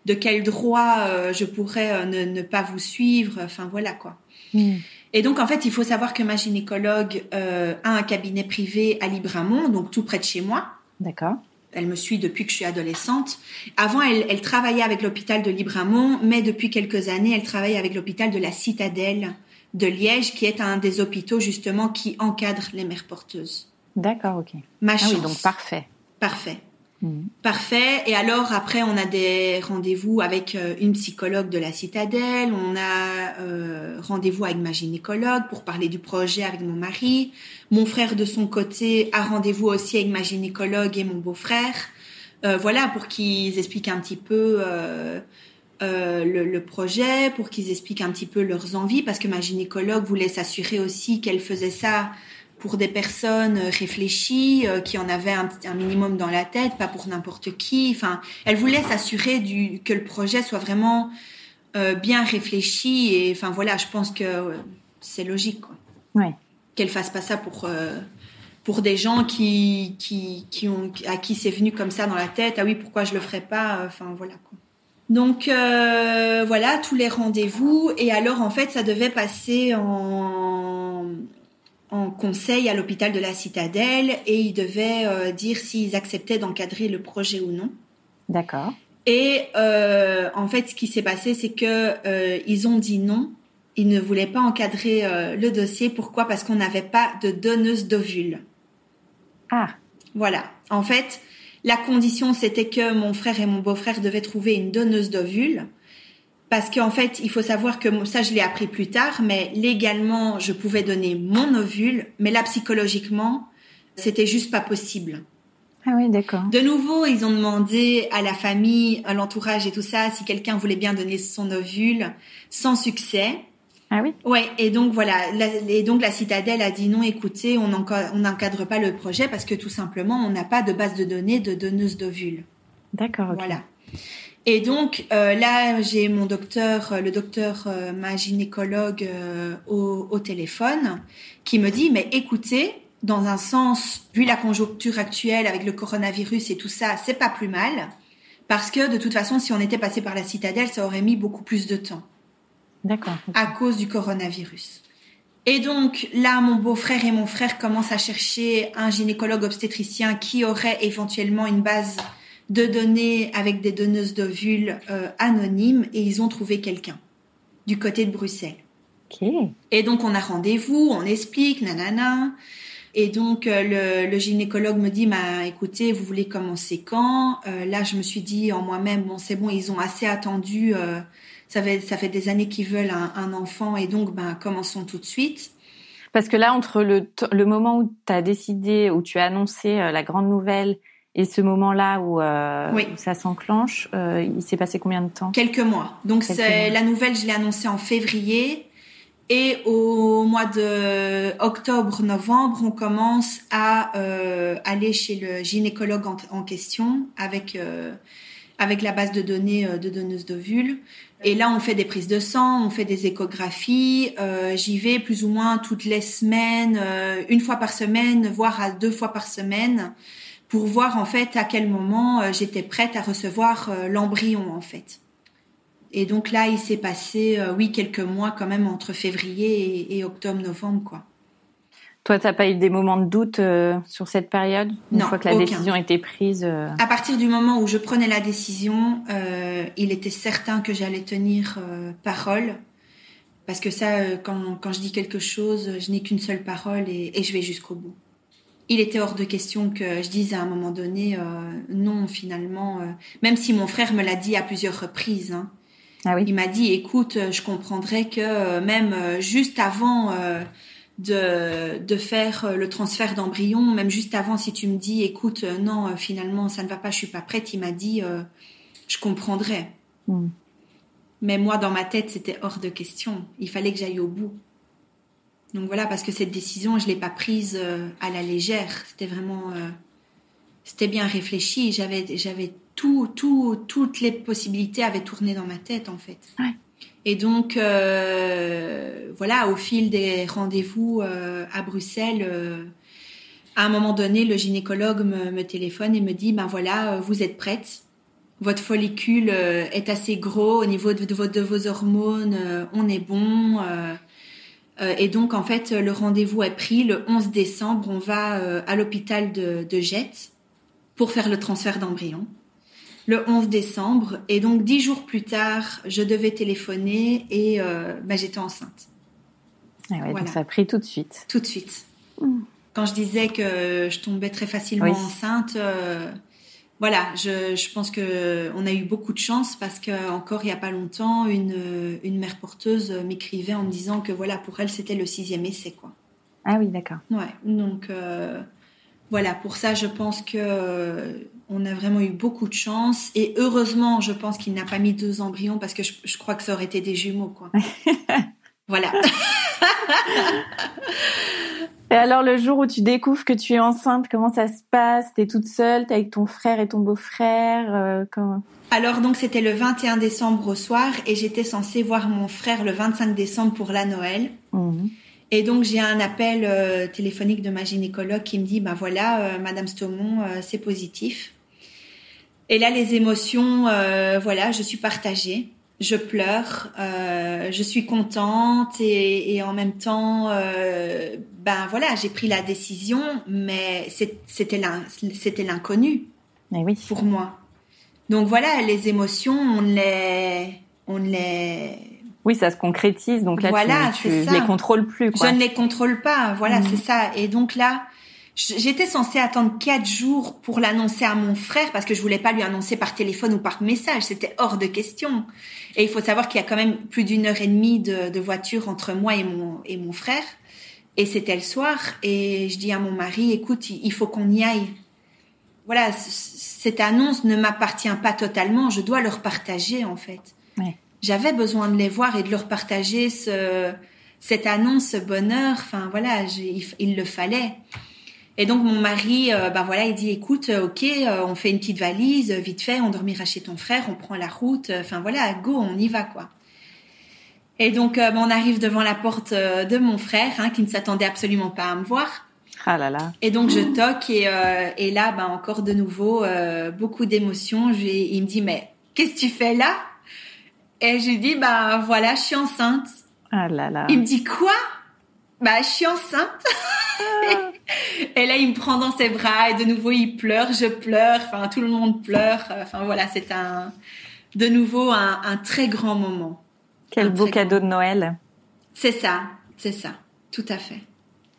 [SPEAKER 3] De quel droit euh, je pourrais euh, ne, ne pas vous suivre Enfin voilà quoi.
[SPEAKER 4] Mm.
[SPEAKER 3] Et donc, en fait, il faut savoir que ma gynécologue euh, a un cabinet privé à Libramont, donc tout près de chez moi.
[SPEAKER 4] D'accord.
[SPEAKER 3] Elle me suit depuis que je suis adolescente. Avant, elle, elle travaillait avec l'hôpital de Libramont, mais depuis quelques années, elle travaille avec l'hôpital de la Citadelle de Liège, qui est un des hôpitaux justement qui encadre les mères porteuses.
[SPEAKER 4] D'accord, ok.
[SPEAKER 3] Ma
[SPEAKER 4] Ah
[SPEAKER 3] chance.
[SPEAKER 4] oui, donc parfait.
[SPEAKER 3] Parfait.
[SPEAKER 4] Mm.
[SPEAKER 3] Parfait. Et alors après, on a des rendez-vous avec euh, une psychologue de la Citadelle. On a euh, rendez-vous avec ma gynécologue pour parler du projet avec mon mari. Mon frère de son côté a rendez-vous aussi avec ma gynécologue et mon beau-frère. Euh, voilà pour qu'ils expliquent un petit peu euh, euh, le, le projet, pour qu'ils expliquent un petit peu leurs envies, parce que ma gynécologue voulait s'assurer aussi qu'elle faisait ça pour des personnes réfléchies, euh, qui en avaient un, un, minimum dans la tête, pas pour n'importe qui. Enfin, elle voulait s'assurer du que le projet soit vraiment euh, bien réfléchi. Et enfin voilà, je pense que euh, c'est logique, quoi.
[SPEAKER 4] Ouais.
[SPEAKER 3] Qu'elle fasse pas ça pour euh, pour des gens qui qui qui ont à qui c'est venu comme ça dans la tête. Ah oui, pourquoi je le ferais pas Enfin voilà quoi. Donc euh, voilà tous les rendez-vous et alors en fait ça devait passer en en conseil à l'hôpital de la Citadelle et ils devaient euh, dire s'ils acceptaient d'encadrer le projet ou non.
[SPEAKER 4] D'accord.
[SPEAKER 3] Et euh, en fait, ce qui s'est passé, c'est que euh, ils ont dit non. Ils ne voulaient pas encadrer euh, le dossier. Pourquoi? Parce qu'on n'avait pas de donneuse d'ovules.
[SPEAKER 4] Ah.
[SPEAKER 3] Voilà. En fait, la condition, c'était que mon frère et mon beau-frère devaient trouver une donneuse d'ovules. Parce qu'en fait, il faut savoir que ça, je l'ai appris plus tard, mais légalement, je pouvais donner mon ovule, mais là, psychologiquement, c'était juste pas possible.
[SPEAKER 4] Ah oui, d'accord.
[SPEAKER 3] De nouveau, ils ont demandé à la famille, à l'entourage et tout ça, si quelqu'un voulait bien donner son ovule, sans succès.
[SPEAKER 4] Ah oui.
[SPEAKER 3] Ouais, et donc voilà, la, et donc la citadelle a dit non, écoutez, on n'encadre pas le projet parce que tout simplement, on n'a pas de base de données de donneuse d'ovules.
[SPEAKER 4] D'accord. ok.
[SPEAKER 3] Voilà. Et donc euh, là, j'ai mon docteur, euh, le docteur, euh, ma gynécologue au, au, téléphone, qui me dit mais écoutez, dans un sens, vu la conjoncture actuelle avec le coronavirus et tout ça, c'est pas plus mal, parce que de toute façon, si on était passé par la citadelle, ça aurait mis beaucoup plus de temps.
[SPEAKER 4] D'accord.
[SPEAKER 3] À cause du coronavirus. Et donc là, mon beau-frère et mon frère commencent à chercher un gynécologue obstétricien qui aurait éventuellement une base de données avec des donneuses d'ovules euh, anonymes et ils ont trouvé quelqu'un du côté de Bruxelles. Et donc on a rendez-vous, on explique, nanana. Et donc euh, le, gynécologue me dit, bah, écoutez, vous voulez commencer quand? Euh, Là, je me suis dit en moi-même, bon, c'est bon, ils ont assez attendu. ça fait ça fait des années qu'ils veulent un, enfant et donc, ben, commençons tout de suite.
[SPEAKER 4] Parce que là, entre le, le moment où tu as décidé, où tu as annoncé la grande nouvelle et ce moment-là où, euh, ça s'enclenche, euh, il s'est passé combien de temps?
[SPEAKER 3] Quelques mois. Donc c'est la nouvelle, je l'ai annoncée en février. Et au mois de octobre-novembre, on commence à euh, aller chez le gynécologue en, question avec euh, avec la base de données euh, de donneuses d'ovules. Et là, on fait des prises de sang, on fait des échographies. Euh, J'y vais plus ou moins toutes les semaines, euh, une fois par semaine, voire à deux fois par semaine pour voir en fait à quel moment euh, j'étais prête à recevoir euh, l'embryon en fait. Et donc là, il s'est passé, euh, oui, quelques mois quand même entre février et, octobre-novembre, quoi.
[SPEAKER 4] Toi, t'as pas eu des moments de doute sur cette période? Une fois que la décision était prise
[SPEAKER 3] À partir du moment où je prenais la décision, il était certain que j'allais tenir parole, parce que ça, quand, quand, je dis quelque chose, je n'ai qu'une seule parole et, et je vais jusqu'au bout il était hors de question que je dise à un moment donné euh, non finalement, euh, même si mon frère me l'a dit à plusieurs reprises. Hein. Ah oui. Il m'a dit écoute, je comprendrais que euh, même juste avant de, de faire le transfert d'embryon, même juste avant, si tu me dis écoute non finalement ça ne va pas, je suis pas prête, il m'a dit je comprendrais. Hmm. Mais moi dans ma tête c'était hors de question. Il fallait que j'aille au bout. Donc voilà, parce que cette décision, je l'ai pas prise euh, à la légère. C'était vraiment, euh, c'était bien réfléchi. J'avais, j'avais tout, tout, toutes les possibilités avaient tourné dans ma tête en fait. Et donc euh, voilà, au fil des rendez-vous à Bruxelles, à un moment donné, le gynécologue me, me, téléphone et me dit, ben voilà, vous êtes prête. Votre follicule est assez gros au niveau de, de, de vos hormones, on est bon. Euh, et donc, en fait, le rendez-vous est pris. Le 11 décembre, on va euh, à l'hôpital de, de Jette pour faire le transfert d'embryon. Le 11 décembre. Et donc, dix jours plus tard, je devais téléphoner et euh, bah, j'étais enceinte.
[SPEAKER 4] Ah ouais, donc ça a pris tout de suite.
[SPEAKER 3] Tout de suite. Mmh. Quand je disais que je tombais très facilement enceinte, voilà, je, je, pense que on a eu beaucoup de chance parce que encore il y a pas longtemps, une, une mère porteuse m'écrivait en me disant que voilà pour elle c'était le sixième essai quoi.
[SPEAKER 4] Ah oui, d'accord.
[SPEAKER 3] Ouais, donc euh, voilà pour ça je pense que euh, on a vraiment eu beaucoup de chance et heureusement je pense qu'il n'a pas mis deux embryons parce que je, je crois que ça aurait été des jumeaux quoi. *laughs* voilà. *laughs*
[SPEAKER 4] Et alors le jour où tu découvres que tu es enceinte, comment ça se passe? T'es toute seule, t'es avec ton frère et ton beau-frère euh, comment...
[SPEAKER 3] Alors donc c'était le 21 décembre au soir et j'étais censée voir mon frère le 25 décembre pour la Noël. Mhm. Et donc j'ai un appel euh, téléphonique de ma gynécologue qui me dit bah voilà euh, Madame Stomon c'est positif. Et là les émotions voilà je suis partagée je pleure, euh, je suis contente et, et en même temps, euh, ben voilà, j'ai pris la décision, mais c'était c'était l'inconnu
[SPEAKER 4] oui.
[SPEAKER 3] pour moi. Donc voilà, les émotions, on les, on les.
[SPEAKER 4] Oui, ça se concrétise, donc là voilà, tu, tu les contrôles plus. Quoi.
[SPEAKER 3] Je ne les contrôle pas, voilà, mhm. c'est ça. Et donc là, J'étais censée attendre quatre jours pour l'annoncer à mon frère parce que je voulais pas lui annoncer par téléphone ou par message. C'était hors de question. Et il faut savoir qu'il y a quand même plus d'une heure et demie de, de, voiture entre moi et mon, et mon frère. Et c'était le soir. Et je dis à mon mari, écoute, il faut qu'on y aille. Voilà, cette annonce ne m'appartient pas totalement. Je dois leur partager, en fait. J'avais besoin de les voir et de leur partager ce, cette annonce, ce bonheur. Enfin, voilà, il, il le fallait. Et donc mon mari, euh, ben voilà, il dit écoute, euh, ok, euh, on fait une petite valise, vite fait, on dormira chez ton frère, on prend la route, enfin voilà, go, on y va quoi. Et donc ben, on arrive devant la porte de mon frère, hein, qui ne s'attendait absolument pas à me voir.
[SPEAKER 4] Ah là là.
[SPEAKER 3] Et donc je toque et, et là, ben encore de nouveau beaucoup d'émotions. Il me dit mais qu'est-ce que tu fais là? Et je lui dis bah voilà, je suis enceinte.
[SPEAKER 4] Ah là là.
[SPEAKER 3] Il me dit quoi? Bah je suis enceinte. *laughs* *laughs* et là, il me prend dans ses bras et de nouveau, il pleure, je pleure, enfin, tout le monde pleure. Enfin, voilà, c'est un, de nouveau un, très grand moment.
[SPEAKER 4] Quel beau cadeau de Noël.
[SPEAKER 3] C'est ça, c'est ça, tout à fait.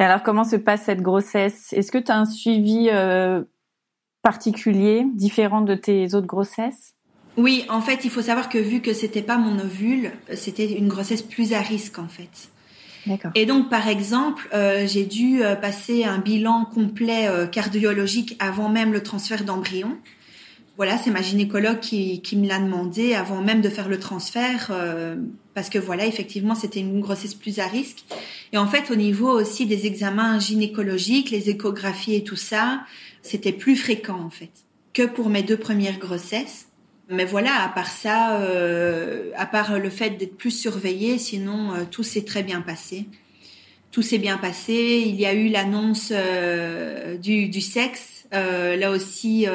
[SPEAKER 4] Et alors, comment se passe cette grossesse? Est-ce que tu as un suivi euh, particulier, différent de tes autres grossesses?
[SPEAKER 3] Oui, en fait, il faut savoir que vu que c'était pas mon ovule, c'était une grossesse plus à risque, en fait. Et donc, par exemple, euh, j'ai dû euh, passer un bilan complet euh, cardiologique avant même le transfert d'embryon. Voilà, c'est ma gynécologue qui, qui me l'a demandé avant même de faire le transfert, parce que voilà, effectivement, c'était une grossesse plus à risque. Et en fait, au niveau aussi des examens gynécologiques, les échographies et tout ça, c'était plus fréquent en fait que pour mes deux premières grossesses. Mais voilà, à part ça, euh, à part le fait d'être plus surveillé, sinon euh, tout s'est très bien passé. Tout s'est bien passé. Il y a eu l'annonce euh, du, du, sexe. là aussi,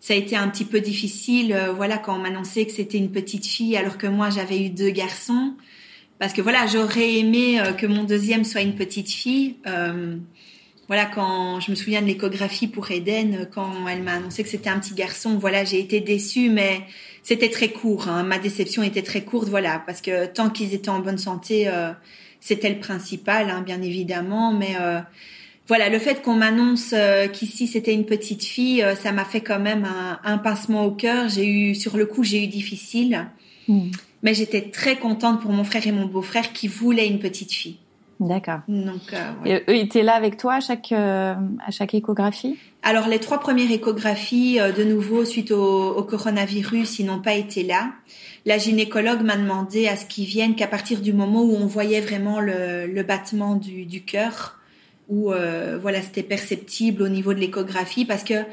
[SPEAKER 3] ça a été un petit peu difficile. voilà, quand on m'annonçait que c'était une petite fille, alors que moi j'avais eu deux garçons. Parce que voilà, j'aurais aimé que mon deuxième soit une petite fille voilà, quand je me souviens de l'échographie pour Eden, quand elle m'a annoncé que c'était un petit garçon, voilà, j'ai été déçue, mais c'était très court. Hein. Ma déception était très courte, voilà, parce que tant qu'ils étaient en bonne santé, euh, c'était le principal, hein, bien évidemment. Mais euh, voilà, le fait qu'on m'annonce euh, qu'ici c'était une petite fille, ça m'a fait quand même un, pincement au cœur. J'ai eu, sur le coup, j'ai eu difficile, hmm. mais j'étais très contente pour mon frère et mon beau-frère qui voulaient une petite fille.
[SPEAKER 4] D'accord. Donc, euh, Et eux étaient là avec toi à chaque euh, à chaque échographie?
[SPEAKER 3] Alors les trois premières échographies, euh, de nouveau suite au, au, coronavirus, ils n'ont pas été là. La gynécologue m'a demandé à ce qu'ils viennent qu'à partir du moment où on voyait vraiment le, le battement du, du cœur, où euh, voilà c'était perceptible au niveau de l'échographie, parce que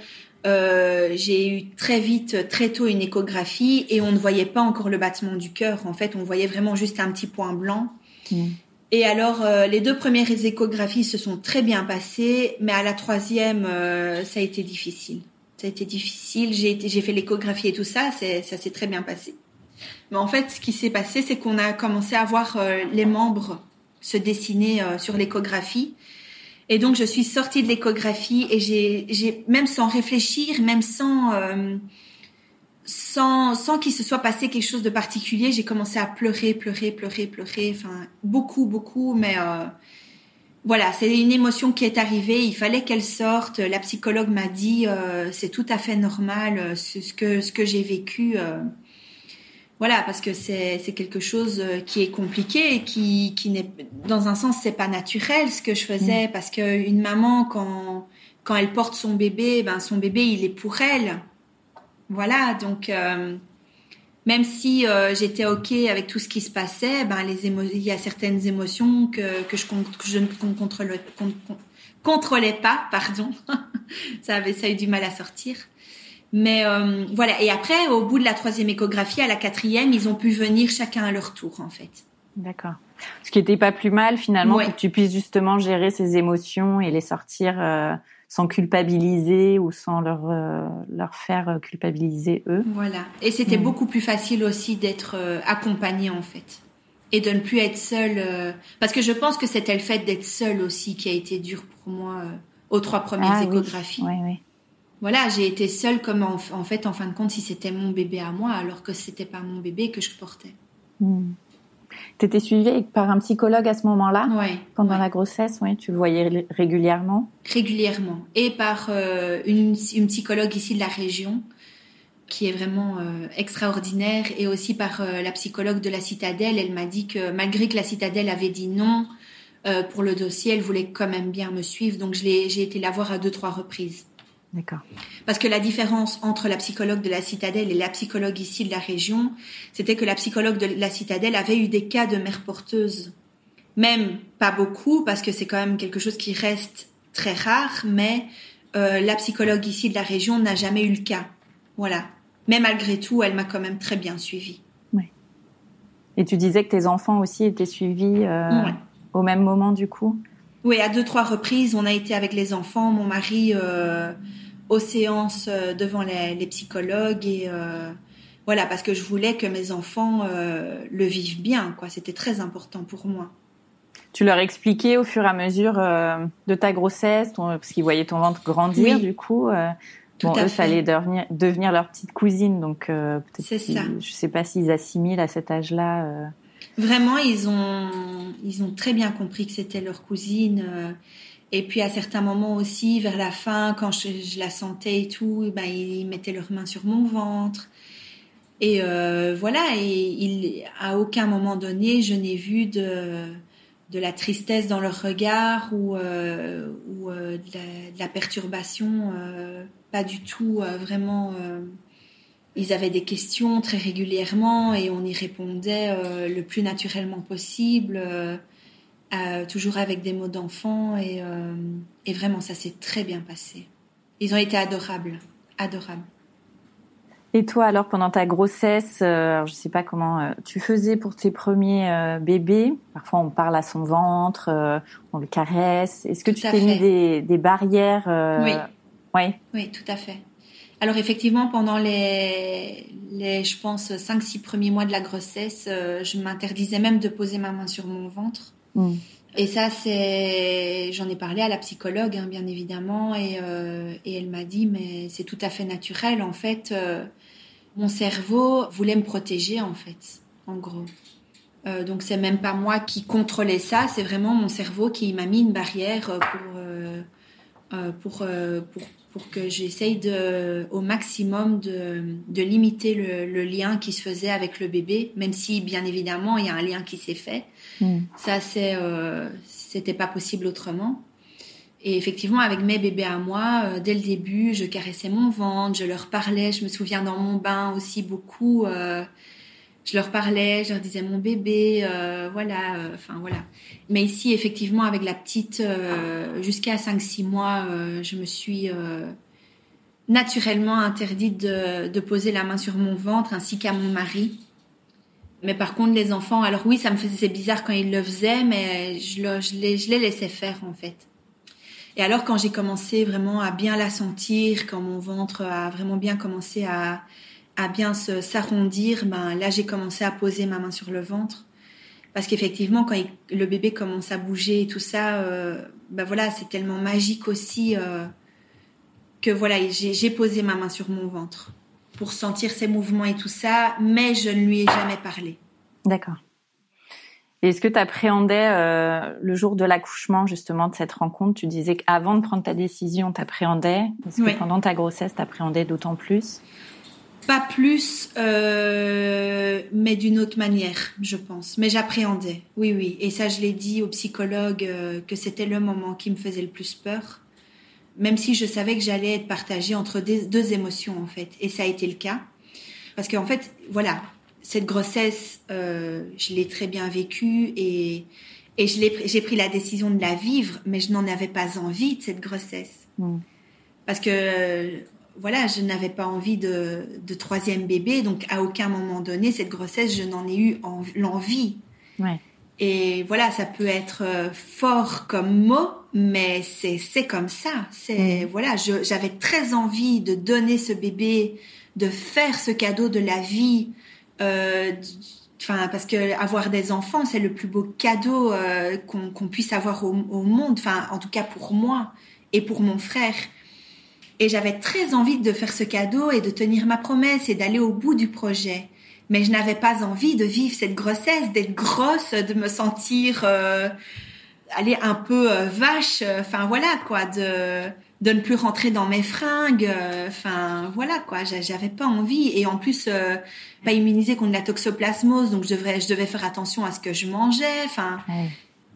[SPEAKER 3] j'ai eu très vite, très tôt une échographie et on ne voyait pas encore le battement du cœur. En fait, on voyait vraiment juste un petit point blanc. Mmh. Et alors, euh, les deux premières échographies se sont très bien passées, mais à la troisième, euh, ça a été difficile. Ça a été difficile. J'ai, fait l'échographie et tout ça, ça s'est très bien passé. Mais en fait, ce qui s'est passé, c'est qu'on a commencé à voir euh, les membres se dessiner sur l'échographie. Et donc, je suis sortie de l'échographie et j'ai, j'ai même sans réfléchir, même sans sans, sans qu'il se soit passé quelque chose de particulier, j'ai commencé à pleurer, pleurer, pleurer, pleurer, enfin beaucoup, beaucoup, mais euh, voilà, c'est une émotion qui est arrivée, il fallait qu'elle sorte. La psychologue m'a dit euh, c'est tout à fait normal euh, ce que ce que j'ai vécu. voilà, parce que c'est c'est quelque chose qui est compliqué et qui qui n'est dans un sens c'est pas naturel ce que je faisais mm. parce que une maman quand quand elle porte son bébé, ben son bébé il est pour elle. Voilà, donc euh, même si euh, j'étais ok avec tout ce qui se passait, ben les il y a certaines émotions que, que je, que je ne contrôlais, contrôlais pas, *laughs* pardon. ça avait ça a eu du mal à sortir. Mais euh, voilà. Et après, au bout de la troisième échographie, à la quatrième, ils ont pu venir chacun à leur tour, en fait.
[SPEAKER 4] D'accord. Ce qui n'était pas plus mal finalement, que tu puisses justement gérer ces émotions et les sortir sans culpabiliser ou sans leur euh, leur faire euh, culpabiliser eux.
[SPEAKER 3] Voilà. Et c'était mm. beaucoup plus facile aussi d'être euh, accompagné en fait et de ne plus être seule parce que je pense que c'était le fait d'être seule aussi qui a été dur pour moi aux trois premières ah échographies.
[SPEAKER 4] Oui. Oui,
[SPEAKER 3] Voilà, j'ai été seule comme en, fait en fin de compte si c'était mon bébé à moi alors que c'était pas mon bébé que je portais.
[SPEAKER 4] Mm. Tu étais suivie par un psychologue à ce moment-là?
[SPEAKER 3] Oui.
[SPEAKER 4] Pendant la grossesse, oui, tu le voyais régulièrement?
[SPEAKER 3] Régulièrement. Et par euh, une, une, psychologue ici de la région, qui est vraiment euh, extraordinaire, et aussi par euh, la psychologue de la Citadelle. Elle m'a dit que malgré que la Citadelle avait dit non pour le dossier, elle voulait quand même bien me suivre. Donc j'ai été la voir à deux, trois reprises.
[SPEAKER 4] D'accord.
[SPEAKER 3] Parce que la différence entre la psychologue de la citadelle et la psychologue ici de la région, c'était que la psychologue de la citadelle avait eu des cas de mère porteuse. Même pas beaucoup, parce que c'est quand même quelque chose qui reste très rare, mais la psychologue ici de la région n'a jamais eu le cas. Voilà. Mais malgré tout, elle m'a quand même très bien suivie.
[SPEAKER 4] Oui. Et tu disais que tes enfants aussi étaient suivis au même moment du coup?
[SPEAKER 3] Oui, à deux, trois reprises, on a été avec les enfants, mon mari aux séances devant les, les psychologues et voilà, parce que je voulais que mes enfants euh, le vivent bien, quoi. C'était très important pour moi.
[SPEAKER 4] Tu leur expliquais au fur et à mesure euh, de ta grossesse, parce qu'ils voyaient ton ventre grandir, du coup. Euh, Tout bon, eux, ça allait devenir, devenir leur petite cousine, donc euh, peut-être. C'est ça. Je sais pas s'ils assimilent à cet âge-là.
[SPEAKER 3] Vraiment, ils ont, ils ont très bien compris que c'était leur cousine. Et puis à certains moments aussi, vers la fin, quand je, la sentais et tout, ben, ils mettaient leurs mains sur mon ventre. Et euh, voilà, et à aucun moment donné, je n'ai vu de, de la tristesse dans leur regard ou, euh, ou euh, de, la, perturbation. pas du tout, vraiment. Ils avaient des questions très régulièrement et on y répondait le plus naturellement possible, toujours avec des mots d'enfant. Et, et vraiment, ça s'est très bien passé. Ils ont été adorables, adorables.
[SPEAKER 4] Et toi, alors, pendant ta grossesse, euh, je sais pas comment euh, tu faisais pour tes premiers euh, bébés? Parfois, on parle à son ventre, euh, on le caresse. Est-ce que tu t'es mis des, des barrières
[SPEAKER 3] Oui.
[SPEAKER 4] Oui.
[SPEAKER 3] Oui, tout à fait. Alors effectivement, pendant les, les je pense, 5-6 premiers mois de la grossesse, je m'interdisais même de poser ma main sur mon ventre. Mm. Et ça, c'est, j'en ai parlé à la psychologue, hein, bien évidemment, et, et elle m'a dit, mais c'est tout à fait naturel, en fait mon cerveau voulait me protéger en fait, en gros. Euh, donc c'est même pas moi qui contrôlais ça, c'est vraiment mon cerveau qui m'a mis une barrière pour euh, euh, pour, pour, pour que j'essaye de au maximum de, de limiter le, le, lien qui se faisait avec le bébé, même si bien évidemment il y a un lien qui s'est fait. Mm. Ça c'est c'était pas possible autrement. Et effectivement, avec mes bébés à moi, euh, dès le début, je caressais mon ventre, je leur parlais. Je me souviens dans mon bain aussi beaucoup. Euh, je leur parlais, je leur disais mon bébé, euh, voilà, enfin voilà. Mais ici, effectivement, avec la petite, jusqu'à 5-6 mois, je me suis naturellement interdite de, de, poser la main sur mon ventre, ainsi qu'à mon mari. Mais par contre, les enfants, alors oui, ça me faisait bizarre quand ils le faisaient, mais je, le, je, les, je les laissais faire en fait. Et alors quand j'ai commencé vraiment à bien la sentir, quand mon ventre a vraiment bien commencé à, à bien s'arrondir, ben là j'ai commencé à poser ma main sur le ventre. Parce qu'effectivement, quand le bébé commence à bouger et tout ça, euh, ben voilà, c'est tellement magique aussi euh, que voilà, j'ai posé ma main sur mon ventre pour sentir ses mouvements et tout ça, mais je ne lui ai jamais parlé.
[SPEAKER 4] D'accord. Est-ce que tu appréhendais euh, le jour de l'accouchement justement de cette rencontre? Tu disais qu'avant de prendre ta décision, tu appréhendais. Est-ce que pendant ta grossesse, tu appréhendais d'autant plus?
[SPEAKER 3] Pas plus, euh, mais d'une autre manière, je pense. Mais j'appréhendais, oui, oui. Et ça, je l'ai dit au psychologue euh, que c'était le moment qui me faisait le plus peur. Même si je savais que j'allais être partagée entre deux émotions, en fait. Et ça a été le cas. Parce qu'en fait, voilà, cette grossesse, euh, je l'ai très bien vécue et, et j'ai pris la décision de la vivre, mais je n'en avais pas envie de cette grossesse. Mm. Parce que, voilà, je n'avais pas envie de, de, troisième bébé, donc à aucun moment donné, cette grossesse, je n'en ai eu l'envie. Ouais. Et voilà, ça peut être euh, fort comme mot, mais c'est comme ça. C'est mm. voilà, j'avais très envie de donner ce bébé, de faire ce cadeau de la vie, euh, enfin parce que avoir des enfants c'est le plus beau cadeau euh, qu'on puisse avoir au, monde enfin en tout cas pour moi et pour mon frère et j'avais très envie de faire ce cadeau et de tenir ma promesse et d'aller au bout du projet mais je n'avais pas envie de vivre cette grossesse d'être grosse de me sentir euh, aller un peu vache enfin voilà quoi de de ne plus rentrer dans mes fringues. Euh, enfin, voilà quoi, j'avais pas envie. Et en plus, euh, pas immunisée contre la toxoplasmose, donc je devrais, je devais faire attention à ce que je mangeais. Enfin,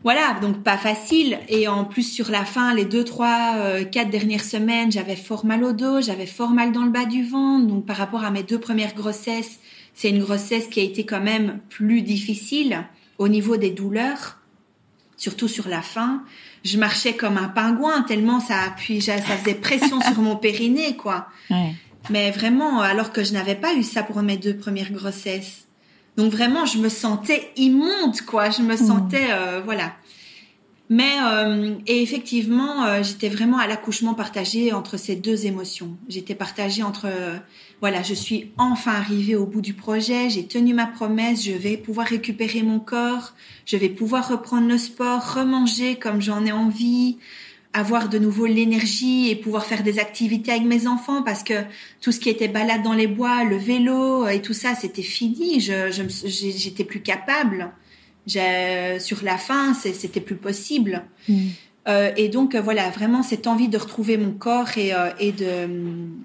[SPEAKER 3] voilà, donc pas facile. Et en plus, sur la fin, les deux, trois, euh, quatre dernières semaines, j'avais fort mal au dos, j'avais fort mal dans le bas du ventre. Donc par rapport à mes deux premières grossesses, c'est une grossesse qui a été quand même plus difficile au niveau des douleurs. surtout sur la fin. Je marchais comme un pingouin tellement ça appuie, ça faisait pression sur mon périnée, quoi. Mais vraiment, alors que je n'avais pas eu ça pour mes deux premières grossesses. Donc vraiment, je me sentais immonde, quoi. Je me mmh. sentais, euh, voilà. Mais euh, et effectivement, euh, j'étais vraiment à l'accouchement partagé entre ces deux émotions. J'étais partagée entre euh, voilà, je suis enfin arrivée au bout du projet, j'ai tenu ma promesse, je vais pouvoir récupérer mon corps, je vais pouvoir reprendre le sport, remanger comme j'en ai envie, avoir de nouveau l'énergie et pouvoir faire des activités avec mes enfants parce que tout ce qui était balade dans les bois, le vélo et tout ça, c'était fini. Je j'étais plus capable sur la fin, c'était plus possible. Mm. Euh, et donc euh, voilà, vraiment cette envie de retrouver mon corps et, euh, et de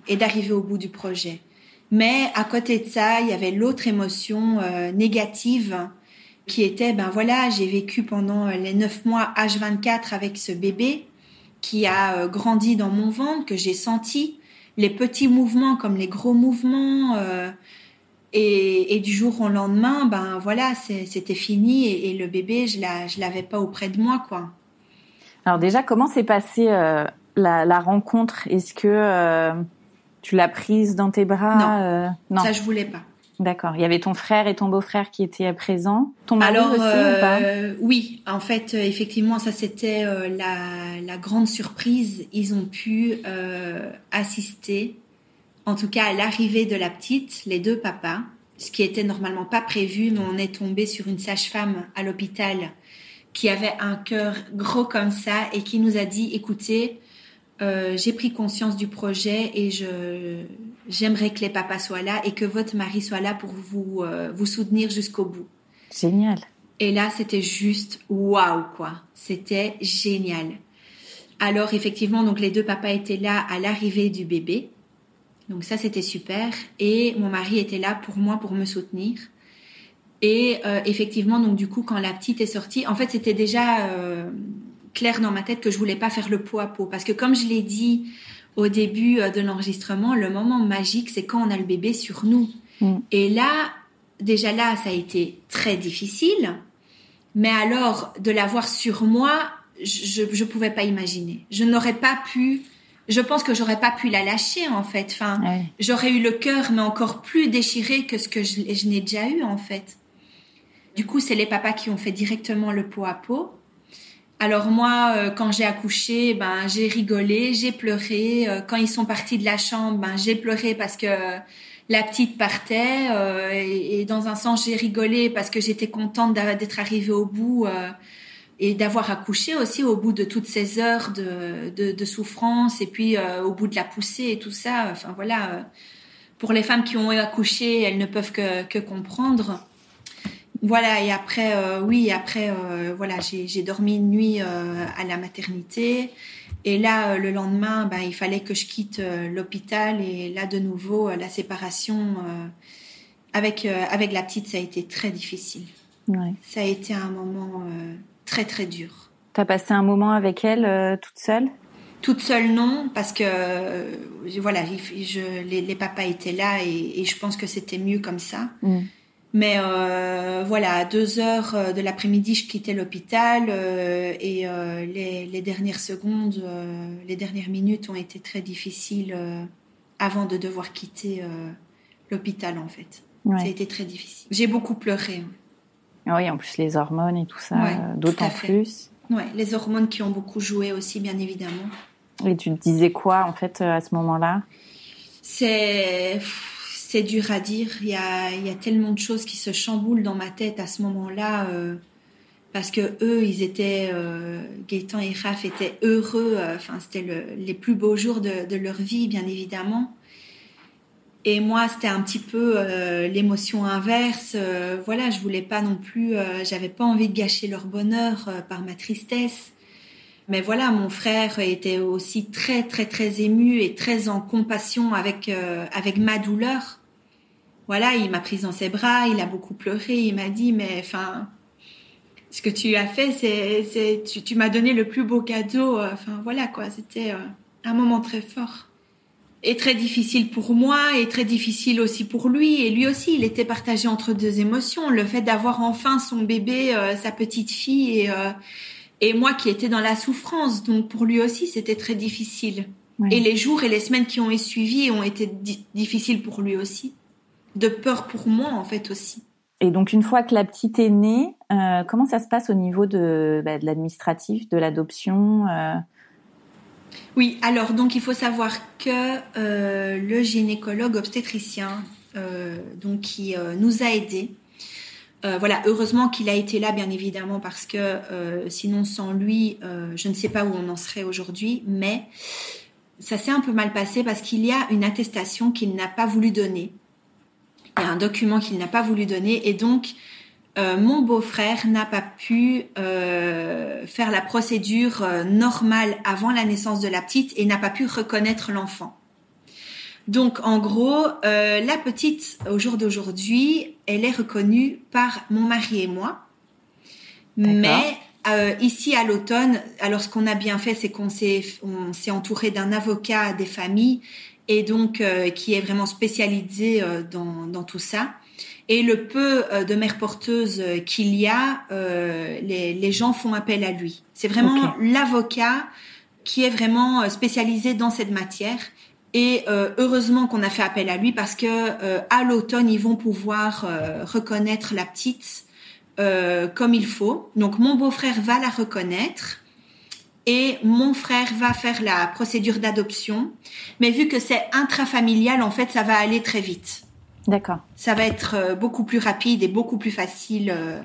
[SPEAKER 3] et d'arriver au bout du projet. Mais à côté de ça, il y avait l'autre émotion négative qui était ben voilà, j'ai vécu pendant les neuf mois H24 avec ce bébé qui a grandi dans mon ventre, que j'ai senti les petits mouvements comme les gros mouvements. Et, du jour au lendemain, ben voilà, c'était fini et, le bébé, je je l'avais pas auprès de moi, quoi.
[SPEAKER 4] Alors déjà, comment s'est passée euh, la, rencontre? Est-ce que euh, tu l'as prise dans tes bras?
[SPEAKER 3] Non. Euh, non, ça je voulais pas.
[SPEAKER 4] D'accord. Il y avait ton frère et ton beau-frère qui étaient présents. Ton mari aussi ou pas
[SPEAKER 3] Oui, en fait, effectivement, ça c'était la, la, grande surprise. Ils ont pu assister en tout cas à l'arrivée de la petite, les deux papas, ce qui était normalement pas prévu, mais on est tombé sur une sage-femme à l'hôpital qui avait un cœur gros comme ça et qui nous a dit écoutez, euh, j'ai pris conscience du projet et je j'aimerais que les papas soient là et que votre mari soit là pour vous euh, vous soutenir jusqu'au bout.
[SPEAKER 4] Génial.
[SPEAKER 3] Et là, c'était juste waouh quoi. C'était génial. Alors effectivement, donc les deux papas étaient là à l'arrivée du bébé. Donc ça, c'était super. Et mon mari était là pour moi, pour me soutenir. Et euh, effectivement, donc du coup, quand la petite est sortie, en fait, c'était déjà euh, clair dans ma tête que je voulais pas faire le pot à pot, parce que comme je l'ai dit au début euh, de l'enregistrement, le moment magique, c'est quand on a le bébé sur nous. Mm. Et là, déjà là, ça a été très difficile. Mais alors, de l'avoir sur moi, je ne pouvais pas imaginer. Je n'aurais pas pu je pense que j'aurais pas pu la lâcher en fait. Enfin, j'aurais eu le cœur mais encore plus déchiré que ce que je, n'ai déjà eu en fait. Du coup, c'est les papas qui ont fait directement le pot à pot. Alors moi, euh, quand j'ai accouché, ben j'ai rigolé, j'ai pleuré. Euh, quand ils sont partis de la chambre, ben j'ai pleuré parce que la petite partait. Euh, et, dans un sens, j'ai rigolé parce que j'étais contente d'être arrivée au bout et d'avoir accouché aussi au bout de toutes ces heures de, de, de souffrance et puis euh, au bout de la poussée et tout ça. Enfin voilà, euh, pour les femmes qui ont accouché, elles ne peuvent que, que comprendre. Voilà, et après, euh, oui, après, voilà, j'ai dormi une nuit à la maternité. Et là, le lendemain, ben, il fallait que je quitte l'hôpital. Et là, de nouveau, la séparation avec, avec la petite, ça a été très difficile. Ouais. Ça a été un moment très très dur.
[SPEAKER 4] T'as passé un moment avec elle euh, toute seule?
[SPEAKER 3] Toute seule non, parce que euh, voilà, je, les, papas étaient là et, je pense que c'était mieux comme ça. Mm. Mais euh, voilà, à deux heures de l'après-midi, je quittais l'hôpital et les, dernières secondes, les dernières minutes ont été très difficiles avant de devoir quitter l'hôpital en fait. Ça a été très difficile. J'ai beaucoup pleuré.
[SPEAKER 4] Oui, en plus les hormones et tout ça, euh, d'autant plus.
[SPEAKER 3] Oui, les hormones qui ont beaucoup joué aussi, bien évidemment.
[SPEAKER 4] Et tu te disais quoi en fait euh, à ce moment-là?
[SPEAKER 3] C'est c'est dur à dire. Il y a, tellement de choses qui se chamboulent dans ma tête à ce moment-là. Euh, parce que eux, ils étaient, euh, Gaëtan et Raph étaient heureux. Enfin, c'était le, les plus beaux jours de, leur vie, bien évidemment. Et moi, c'était un petit peu euh, l'émotion inverse. Euh, voilà, je voulais pas non plus, euh, j'avais pas envie de gâcher leur bonheur par ma tristesse. Mais voilà, mon frère était aussi très très très ému et très en compassion avec ma douleur. Voilà, il m'a prise dans ses bras, il a beaucoup pleuré, il m'a dit mais enfin ce que tu as fait, c'est tu, tu m'as donné le plus beau cadeau. Enfin voilà quoi, c'était un moment très fort est très difficile pour moi et très difficile aussi pour lui. Et lui aussi, il était partagé entre deux émotions. Le fait d'avoir enfin son bébé, euh, sa petite fille, et, euh, et moi qui étais dans la souffrance. Donc pour lui aussi, c'était très difficile. Et les jours et les semaines qui ont suivi ont été difficiles pour lui aussi. De peur pour moi, en fait, aussi.
[SPEAKER 4] Et donc, une fois que la petite est née, euh, comment ça se passe au niveau de, bah, de l'administratif, de l'adoption euh?
[SPEAKER 3] Oui, alors, donc, il faut savoir que euh, le gynécologue obstétricien, donc, qui nous a aidés, voilà, heureusement qu'il a été là, bien évidemment, parce que sinon, sans lui, je ne sais pas où on en serait aujourd'hui, mais ça s'est un peu mal passé parce qu'il y a une attestation qu'il n'a pas voulu donner. Il y a un document qu'il n'a pas voulu donner et donc euh, mon beau-frère n'a pas pu euh, faire la procédure euh, normale avant la naissance de la petite et n'a pas pu reconnaître l'enfant. Donc en gros, la petite au jour d'aujourd'hui, elle est reconnue par mon mari et moi. Mais ici à l'automne, alors ce qu'on a bien fait, c'est qu'on s'est on s'est entouré d'un avocat des familles et donc euh, qui est vraiment spécialisé euh, dans, dans tout ça. Et le peu de mères porteuses qu'il y a, les, les, gens font appel à lui. C'est vraiment l'avocat qui est vraiment spécialisé dans cette matière. Et heureusement qu'on a fait appel à lui parce que à l'automne ils vont pouvoir reconnaître la petite euh, comme il faut. Donc mon beau-frère va la reconnaître et mon frère va faire la procédure d'adoption. Mais vu que c'est intrafamilial, en fait, ça va aller très vite.
[SPEAKER 4] D'accord.
[SPEAKER 3] Ça va être euh, beaucoup plus rapide et beaucoup plus facile euh,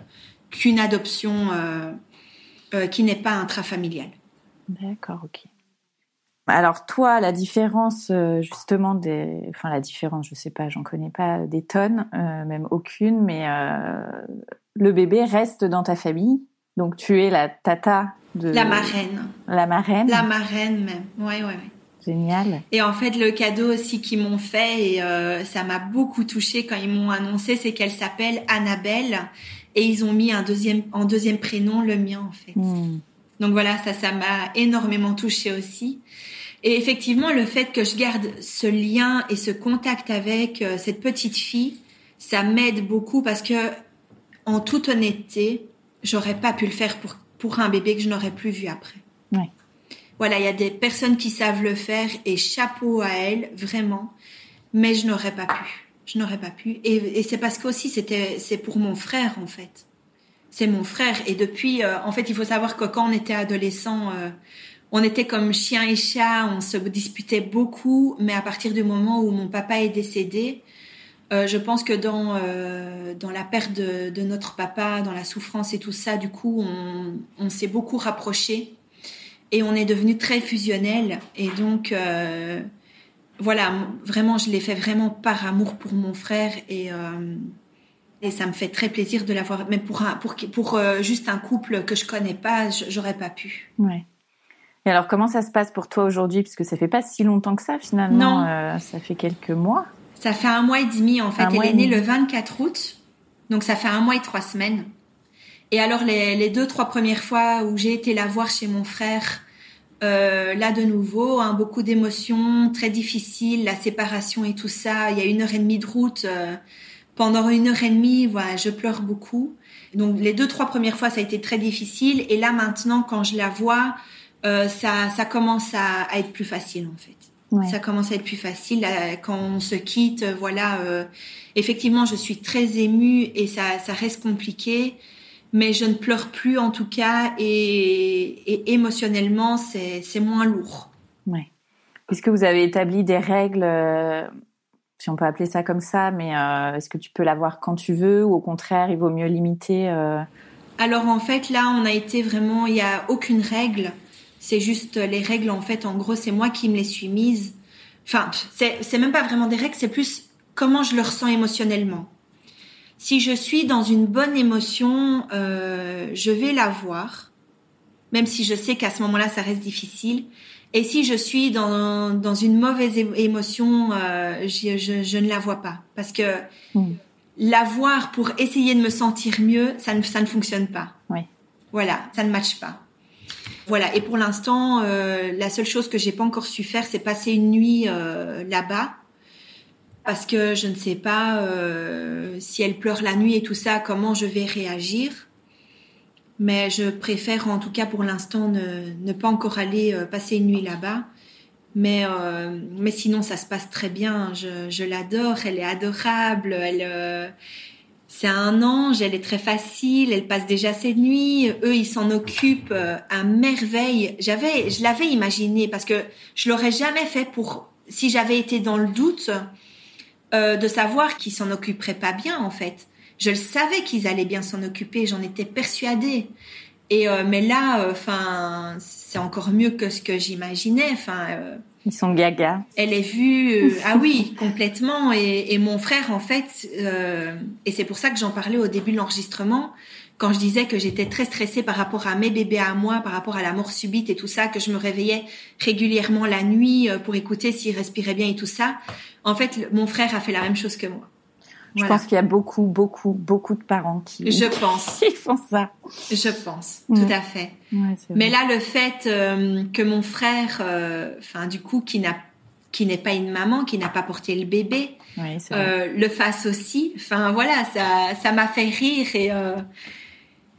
[SPEAKER 3] qu'une adoption qui n'est pas intrafamiliale.
[SPEAKER 4] D'accord, ok. Alors toi, la différence justement des, enfin la différence, je sais pas, j'en connais pas des tonnes, même aucune, mais le bébé reste dans ta famille. Donc tu es la tata de
[SPEAKER 3] la marraine.
[SPEAKER 4] La marraine.
[SPEAKER 3] La marraine même. Ouais, ouais, ouais.
[SPEAKER 4] Génial.
[SPEAKER 3] Et en fait, le cadeau aussi qu'ils m'ont fait et euh, ça m'a beaucoup touchée quand ils m'ont annoncé, c'est qu'elle s'appelle Annabelle et ils ont mis un deuxième en deuxième prénom le mien en fait. Hmm. Donc voilà, ça, ça m'a énormément touchée aussi. Et effectivement, le fait que je garde ce lien et ce contact avec euh, cette petite fille, ça m'aide beaucoup parce que en toute honnêteté, j'aurais pas pu le faire pour, pour un bébé que je n'aurais plus vu après. Voilà, il y a des personnes qui savent le faire et chapeau à elles, vraiment. Mais je n'aurais pas pu. Je n'aurais pas pu. Et, c'est parce qu'aussi c'était, c'est pour mon frère en fait. C'est mon frère. Et depuis, euh, en fait, il faut savoir que quand on était adolescent, euh, on était comme chien et chat, on se disputait beaucoup. Mais à partir du moment où mon papa est décédé, euh, je pense que dans euh, dans la perte de, de, notre papa, dans la souffrance et tout ça, du coup, on, on s'est beaucoup rapprochés et on est devenu très fusionnel. Et donc, euh, voilà, vraiment, je l'ai fait vraiment par amour pour mon frère et et ça me fait très plaisir de l'avoir. Mais pour un, pour pour juste un couple que je connais pas, j'aurais pas pu.
[SPEAKER 4] Ouais. Et alors, comment ça se passe pour toi aujourd'hui, puisque ça fait pas si longtemps que ça finalement. Non. ça fait quelques mois.
[SPEAKER 3] Ça fait un mois et demi en fait. Elle est née le 24 août, donc ça fait un mois et trois semaines. Et alors les, deux trois premières fois où j'ai été la voir chez mon frère, euh, là de nouveau, hein, beaucoup d'émotions, très difficiles, la séparation et tout ça. Il y a une heure et demie de route. Euh, pendant une heure et demie, voilà, je pleure beaucoup. Donc les deux trois premières fois, ça a été très difficile. Et là maintenant, quand je la vois, euh, ça, ça commence à, à être plus facile en fait. Ça commence à être plus facile quand on se quitte. Voilà, euh, effectivement, je suis très émue et ça, ça reste compliqué, mais je ne pleure plus en tout cas et, émotionnellement, c'est moins lourd.
[SPEAKER 4] Ouais. Est-ce que vous avez établi des règles, euh, si on peut appeler ça comme ça, mais euh, est-ce que tu peux l'avoir quand tu veux ou au contraire, il vaut mieux limiter
[SPEAKER 3] Alors en fait, là, on a été vraiment, il n'y a aucune règle. C'est juste les règles, en fait, en gros, c'est moi qui me les suis mises. Enfin, c'est même pas vraiment des règles, c'est plus comment je le ressens émotionnellement. Si je suis dans une bonne émotion, euh, je vais la voir, même si je sais qu'à ce moment-là, ça reste difficile. Et si je suis dans, dans une mauvaise émotion, euh, je, je, je, ne la vois pas. Parce que hmm. la voir pour essayer de me sentir mieux, ça ne, ça ne fonctionne pas.
[SPEAKER 4] Oui.
[SPEAKER 3] Voilà, ça ne matche pas. Voilà. Et pour l'instant, euh, la seule chose que j'ai pas encore su faire, c'est passer une nuit euh, là-bas, parce que je ne sais pas euh, si elle pleure la nuit et tout ça, comment je vais réagir. Mais je préfère en tout cas pour l'instant ne, pas encore aller passer une nuit là-bas. Mais, mais sinon, ça se passe très bien. Je, l'adore. Elle est adorable. Elle, c'est un ange. Elle est très facile. Elle passe déjà ses nuits. Eux, ils s'en occupent euh, à merveille. J'avais, je l'avais imaginé parce que je l'aurais jamais fait pour. Si j'avais été dans le doute euh, de savoir qu'ils s'en occuperaient pas bien, en fait. Je le savais qu'ils allaient bien s'en occuper. J'en étais persuadée. Et euh, mais là, enfin, c'est encore mieux que ce que j'imaginais. Enfin, euh,
[SPEAKER 4] Ils sont gaga.
[SPEAKER 3] elle est vue, euh, ah oui, *laughs* complètement. Et, et mon frère, en fait, euh, et c'est pour ça que j'en parlais au début de l'enregistrement, quand je disais que j'étais très stressée par rapport à mes bébés à moi, par rapport à la mort subite et tout ça, que je me réveillais régulièrement la nuit euh, pour écouter s'il respirait bien et tout ça. En fait, mon frère a fait la même chose que moi.
[SPEAKER 4] Je
[SPEAKER 3] Voilà.
[SPEAKER 4] pense qu'il y a beaucoup, beaucoup, beaucoup de parents qui,
[SPEAKER 3] Je *laughs* pense,
[SPEAKER 4] qui font ça.
[SPEAKER 3] je pense, tout à fait.
[SPEAKER 4] Ouais,
[SPEAKER 3] Mais là, le fait euh, que mon frère, euh, enfin du coup, qui n'a, qui n'est pas une maman, qui n'a pas porté le bébé, euh, le fasse aussi. Enfin voilà, ça, ça m'a fait rire et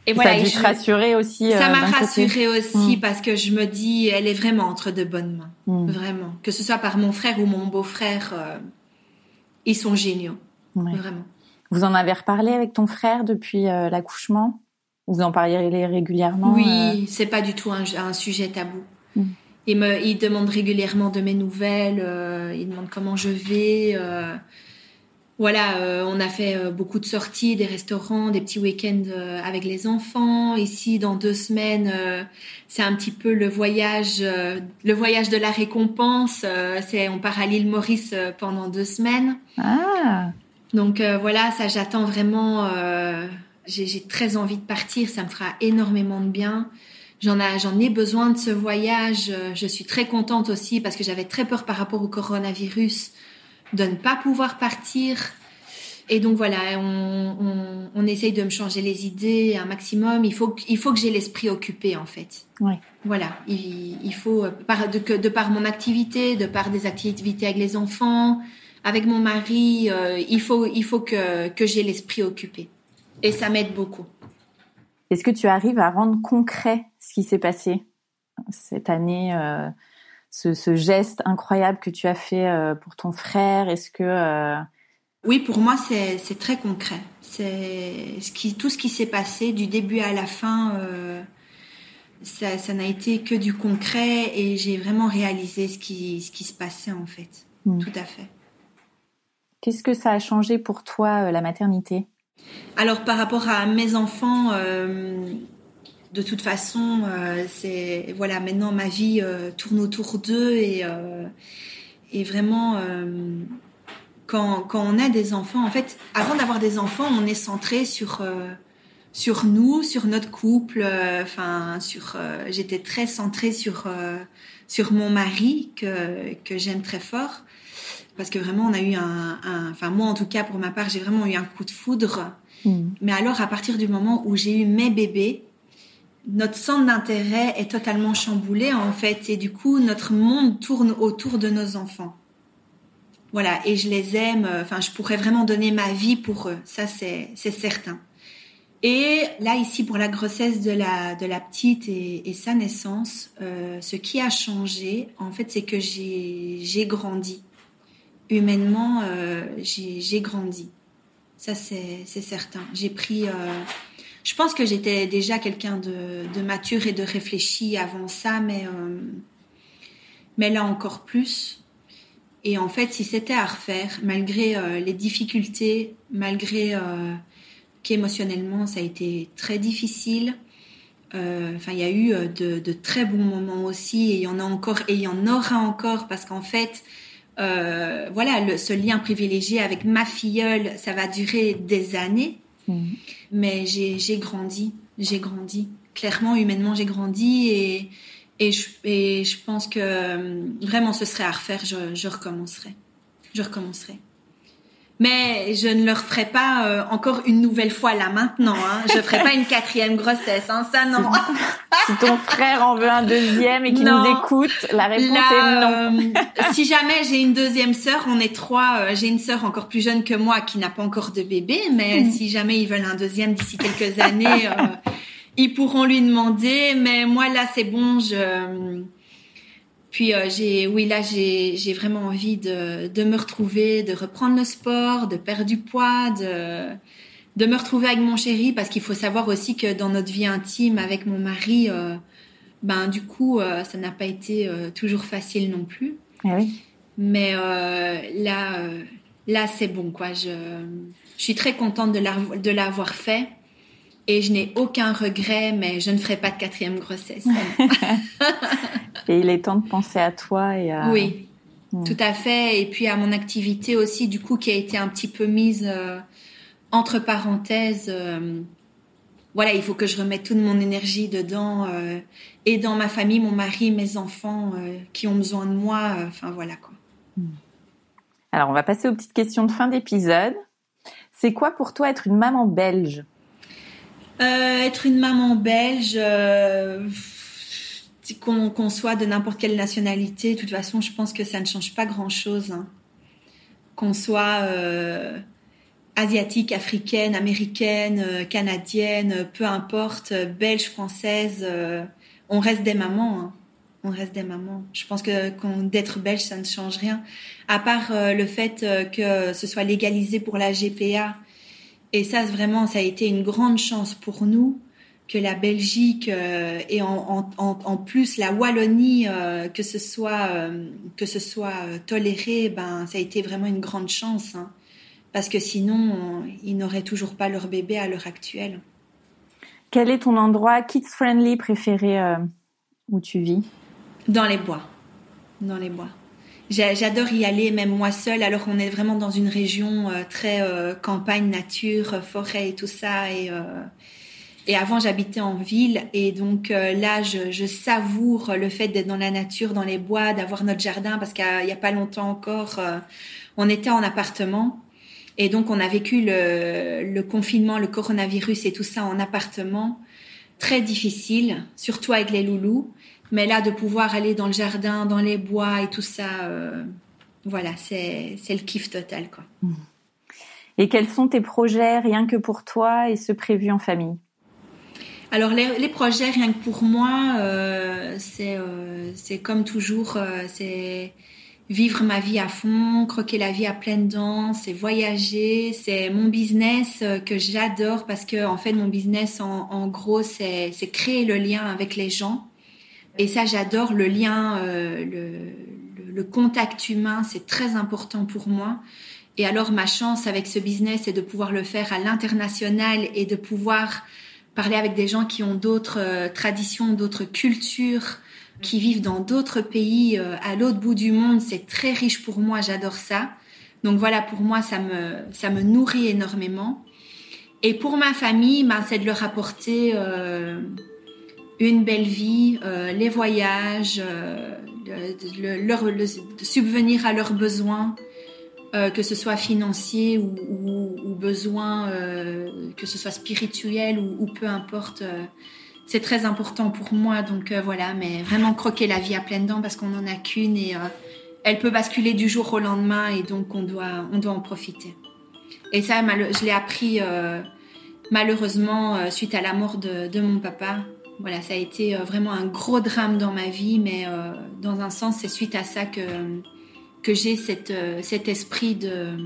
[SPEAKER 3] et
[SPEAKER 4] ça a
[SPEAKER 3] et
[SPEAKER 4] dû
[SPEAKER 3] je-
[SPEAKER 4] te rassurer aussi.
[SPEAKER 3] ça m'a rassurée aussi
[SPEAKER 4] Mm.
[SPEAKER 3] parce que je me dis, elle est vraiment entre de bonnes mains,
[SPEAKER 4] Mm.
[SPEAKER 3] vraiment. Que ce soit par mon frère ou mon beau-frère, ils sont géniaux,
[SPEAKER 4] Ouais.
[SPEAKER 3] vraiment.
[SPEAKER 4] Vous en avez reparlé avec ton frère depuis euh, l'accouchement? Vous en parliez régulièrement
[SPEAKER 3] Oui,
[SPEAKER 4] euh,
[SPEAKER 3] c'est pas du tout un, un sujet tabou.
[SPEAKER 4] Mm.
[SPEAKER 3] Il me, il demande régulièrement de mes nouvelles. euh, il demande comment je vais. euh, voilà, on a fait beaucoup de sorties, des restaurants, des petits week-ends avec les enfants. Ici, dans deux semaines, c'est un petit peu le voyage, le voyage de la récompense. c'est, on part à l'île Maurice pendant deux semaines.
[SPEAKER 4] Ah,
[SPEAKER 3] Donc euh, voilà, ça j'attends vraiment. euh, j'ai, très envie de partir, ça me fera énormément de bien. J'en, a, j'en ai besoin de ce voyage. euh, Je suis très contente aussi parce que j'avais très peur par rapport au coronavirus de ne pas pouvoir partir. Et donc voilà, on, on, on essaye de me changer les idées un maximum. Il faut, que- il faut que j'ai l'esprit occupé en fait.
[SPEAKER 4] Ouais.
[SPEAKER 3] Voilà, il, il faut, euh, par, de, que- de par mon activité, de par des activités avec les enfants, avec mon mari, euh, il faut, il faut que, que j'ai l'esprit occupé. Et ça m'aide beaucoup.
[SPEAKER 4] Est-ce que tu arrives à rendre concret ce qui s'est passé cette année, euh, ce, ce geste incroyable que tu as fait euh, pour ton frère? Est-ce que
[SPEAKER 3] Oui, pour moi, c'est très concret. C'est ce qui, tout ce qui s'est passé du début à la fin. ça ça n'a été que du concret et j'ai vraiment réalisé ce qui, ce qui se passait en fait.
[SPEAKER 4] Mm.
[SPEAKER 3] Tout à fait.
[SPEAKER 4] Qu'est-ce que ça a changé pour toi euh, la maternité?
[SPEAKER 3] Alors par rapport à mes enfants, euh, de toute façon, euh, c'est voilà maintenant ma vie tourne autour d'eux et et vraiment quand quand on a des enfants, en fait, avant d'avoir des enfants, on est centré sur sur nous, sur notre couple, enfin sur. J'étais très centrée sur sur mon mari que que j'aime très fort parce que vraiment on a eu un, un- enfin moi en tout cas pour ma part j'ai vraiment eu un coup de foudre.
[SPEAKER 4] Mm.
[SPEAKER 3] Mais alors à partir du moment où j'ai eu mes bébés, notre centre d'intérêt est totalement chamboulé en fait et du coup notre monde tourne autour de nos enfants. Voilà et je les aime. euh, Enfin je pourrais vraiment donner ma vie pour eux, ça c'est certain. Et là ici pour la grossesse de la de la petite et, et sa naissance, euh, ce qui a changé en fait c'est que j'ai j'ai grandi humainement euh, j'ai grandi. Ça, c'est certain. J'ai pris. euh, je pense que j'étais déjà quelqu'un de, de mature et de réfléchi avant ça, mais, euh, mais là encore plus. Et en fait, si c'était à refaire, malgré les difficultés, malgré qu'émotionnellement ça a été très difficile, enfin, il y a eu de, de très bons moments aussi, et il y en a encore, et il y en aura encore, parce qu'en fait, euh, voilà, le, ce lien privilégié avec ma filleule, ça va durer des années,
[SPEAKER 4] Mm.
[SPEAKER 3] mais j'ai grandi, j'ai grandi. Clairement, humainement, j'ai grandi et, et, je, et je pense que euh, vraiment ce serait à refaire, je, je recommencerai. Je recommencerai. Mais je ne le referai pas euh, encore une nouvelle fois là maintenant. Hein. Je ferai pas une quatrième grossesse, hein. ça non.
[SPEAKER 4] Si ton frère en veut un deuxième et qu'il nous écoute, la réponse est non.
[SPEAKER 3] euh, si jamais j'ai une deuxième sœur, on est trois. euh, j'ai une sœur encore plus jeune que moi qui n'a pas encore de bébé, mais
[SPEAKER 4] Mm.
[SPEAKER 3] si jamais ils veulent un deuxième d'ici quelques années, euh, ils pourront lui demander. Mais moi là, c'est bon. Je puis euh, j'ai, oui là j'ai, j'ai vraiment envie de, de me retrouver, de reprendre le sport, de perdre du poids, de de me retrouver avec mon chéri parce qu'il faut savoir aussi que dans notre vie intime avec mon mari, euh, ben du coup euh, ça n'a pas été toujours facile non plus.
[SPEAKER 4] Ah oui.
[SPEAKER 3] Mais là là c'est bon quoi. Je je suis très contente de l'avoir fait et je n'ai aucun regret, mais je ne ferai pas de quatrième grossesse. *laughs*
[SPEAKER 4] et il est temps de penser à toi et à...
[SPEAKER 3] Oui, hmm. tout à fait. Et puis à mon activité aussi, du coup, qui a été un petit peu mise euh, entre parenthèses. Euh, voilà, il faut que je remette toute mon énergie dedans euh, et dans ma famille, mon mari, mes enfants qui ont besoin de moi. Enfin voilà quoi. Hmm.
[SPEAKER 4] Alors on va passer aux petites questions de fin d'épisode. C'est quoi pour toi être une maman belge?
[SPEAKER 3] Euh, être une maman belge, euh, qu'on soit de n'importe quelle nationalité, de toute façon, je pense que ça ne change pas grand-chose. Hein. Qu'on soit euh, asiatique, africaine, américaine, canadienne, peu importe, belge, française, on reste des mamans. Hein. On reste des mamans. Je pense que d'être belge, ça ne change rien. À part le fait que ce soit légalisé pour la GPA et ça, vraiment, ça a été une grande chance pour nous que la Belgique euh, et en, en, en, plus la Wallonie, euh, que ce soit, euh, que ce soit toléré, ben, ça a été vraiment une grande chance. Hein. parce que sinon, ils n'auraient toujours pas leur bébé à l'heure actuelle.
[SPEAKER 4] Quel est ton endroit kids-friendly préféré où tu vis?
[SPEAKER 3] Dans les bois. Dans les bois. J'adore y aller, même moi seule, alors qu'on est vraiment dans une région très campagne, nature, forêt et tout ça. Et, et avant, j'habitais en ville. Et donc là, je, savoure le fait d'être dans la nature, dans les bois, d'avoir notre jardin, parce qu'il n'y a, pas longtemps encore, on était en appartement. Et donc, on a vécu le, confinement, le coronavirus et tout ça en appartement. Très difficile, surtout avec les loulous. Mais là, de pouvoir aller dans le jardin, dans les bois et tout ça, euh, voilà, c'est le kiff total, quoi.
[SPEAKER 4] Et quels sont tes projets rien que pour toi et ceux prévus en famille?
[SPEAKER 3] Alors les, projets rien que pour moi, euh, euh, c'est comme toujours, c'est vivre ma vie à fond, croquer la vie à pleines dents, c'est voyager, c'est mon business que j'adore parce que en fait mon business en, en gros c'est créer le lien avec les gens et ça, j'adore le lien, euh, le, le, contact humain, c'est très important pour moi. Et alors, ma chance avec ce business, c'est de pouvoir le faire à l'international et de pouvoir parler avec des gens qui ont d'autres euh, traditions, d'autres cultures, qui vivent dans d'autres pays euh, à l'autre bout du monde. C'est très riche pour moi, j'adore ça. Donc voilà, pour moi, ça me, ça me nourrit énormément. Et pour ma famille, ben, c'est de leur apporter une belle vie, euh, les voyages, euh, le, leur, le, subvenir à leurs besoins, euh, que ce soit financier ou, besoins, euh, que ce soit spirituel ou, peu importe. Euh, c'est très important pour moi, donc voilà, mais vraiment croquer la vie à pleines dents parce qu'on n'en a qu'une et elle peut basculer du jour au lendemain et donc on doit, on doit en profiter. Et ça, je l'ai appris malheureusement suite à la mort de, mon papa voilà, ça a été vraiment un gros drame dans ma vie, mais dans un sens, c'est suite à ça que, que j'ai cette, euh, cet esprit de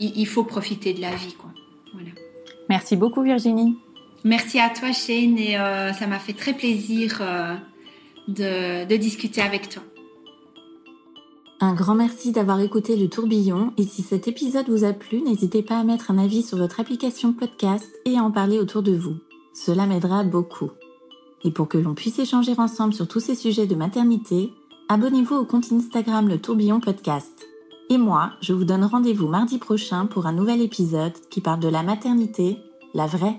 [SPEAKER 3] il, faut profiter de la vie. Quoi. Voilà.
[SPEAKER 4] Merci beaucoup Virginie.
[SPEAKER 3] Merci à toi Shane et ça m'a fait très plaisir de, de discuter avec toi.
[SPEAKER 4] Un grand merci d'avoir écouté le tourbillon et si cet épisode vous a plu, n'hésitez pas à mettre un avis sur votre application podcast et à en parler autour de vous. Cela m'aidera beaucoup. Et pour que l'on puisse échanger ensemble sur tous ces sujets de maternité, abonnez-vous au compte Instagram Le Tourbillon Podcast. Et moi, je vous donne rendez-vous mardi prochain pour un nouvel épisode qui parle de la maternité, la vraie.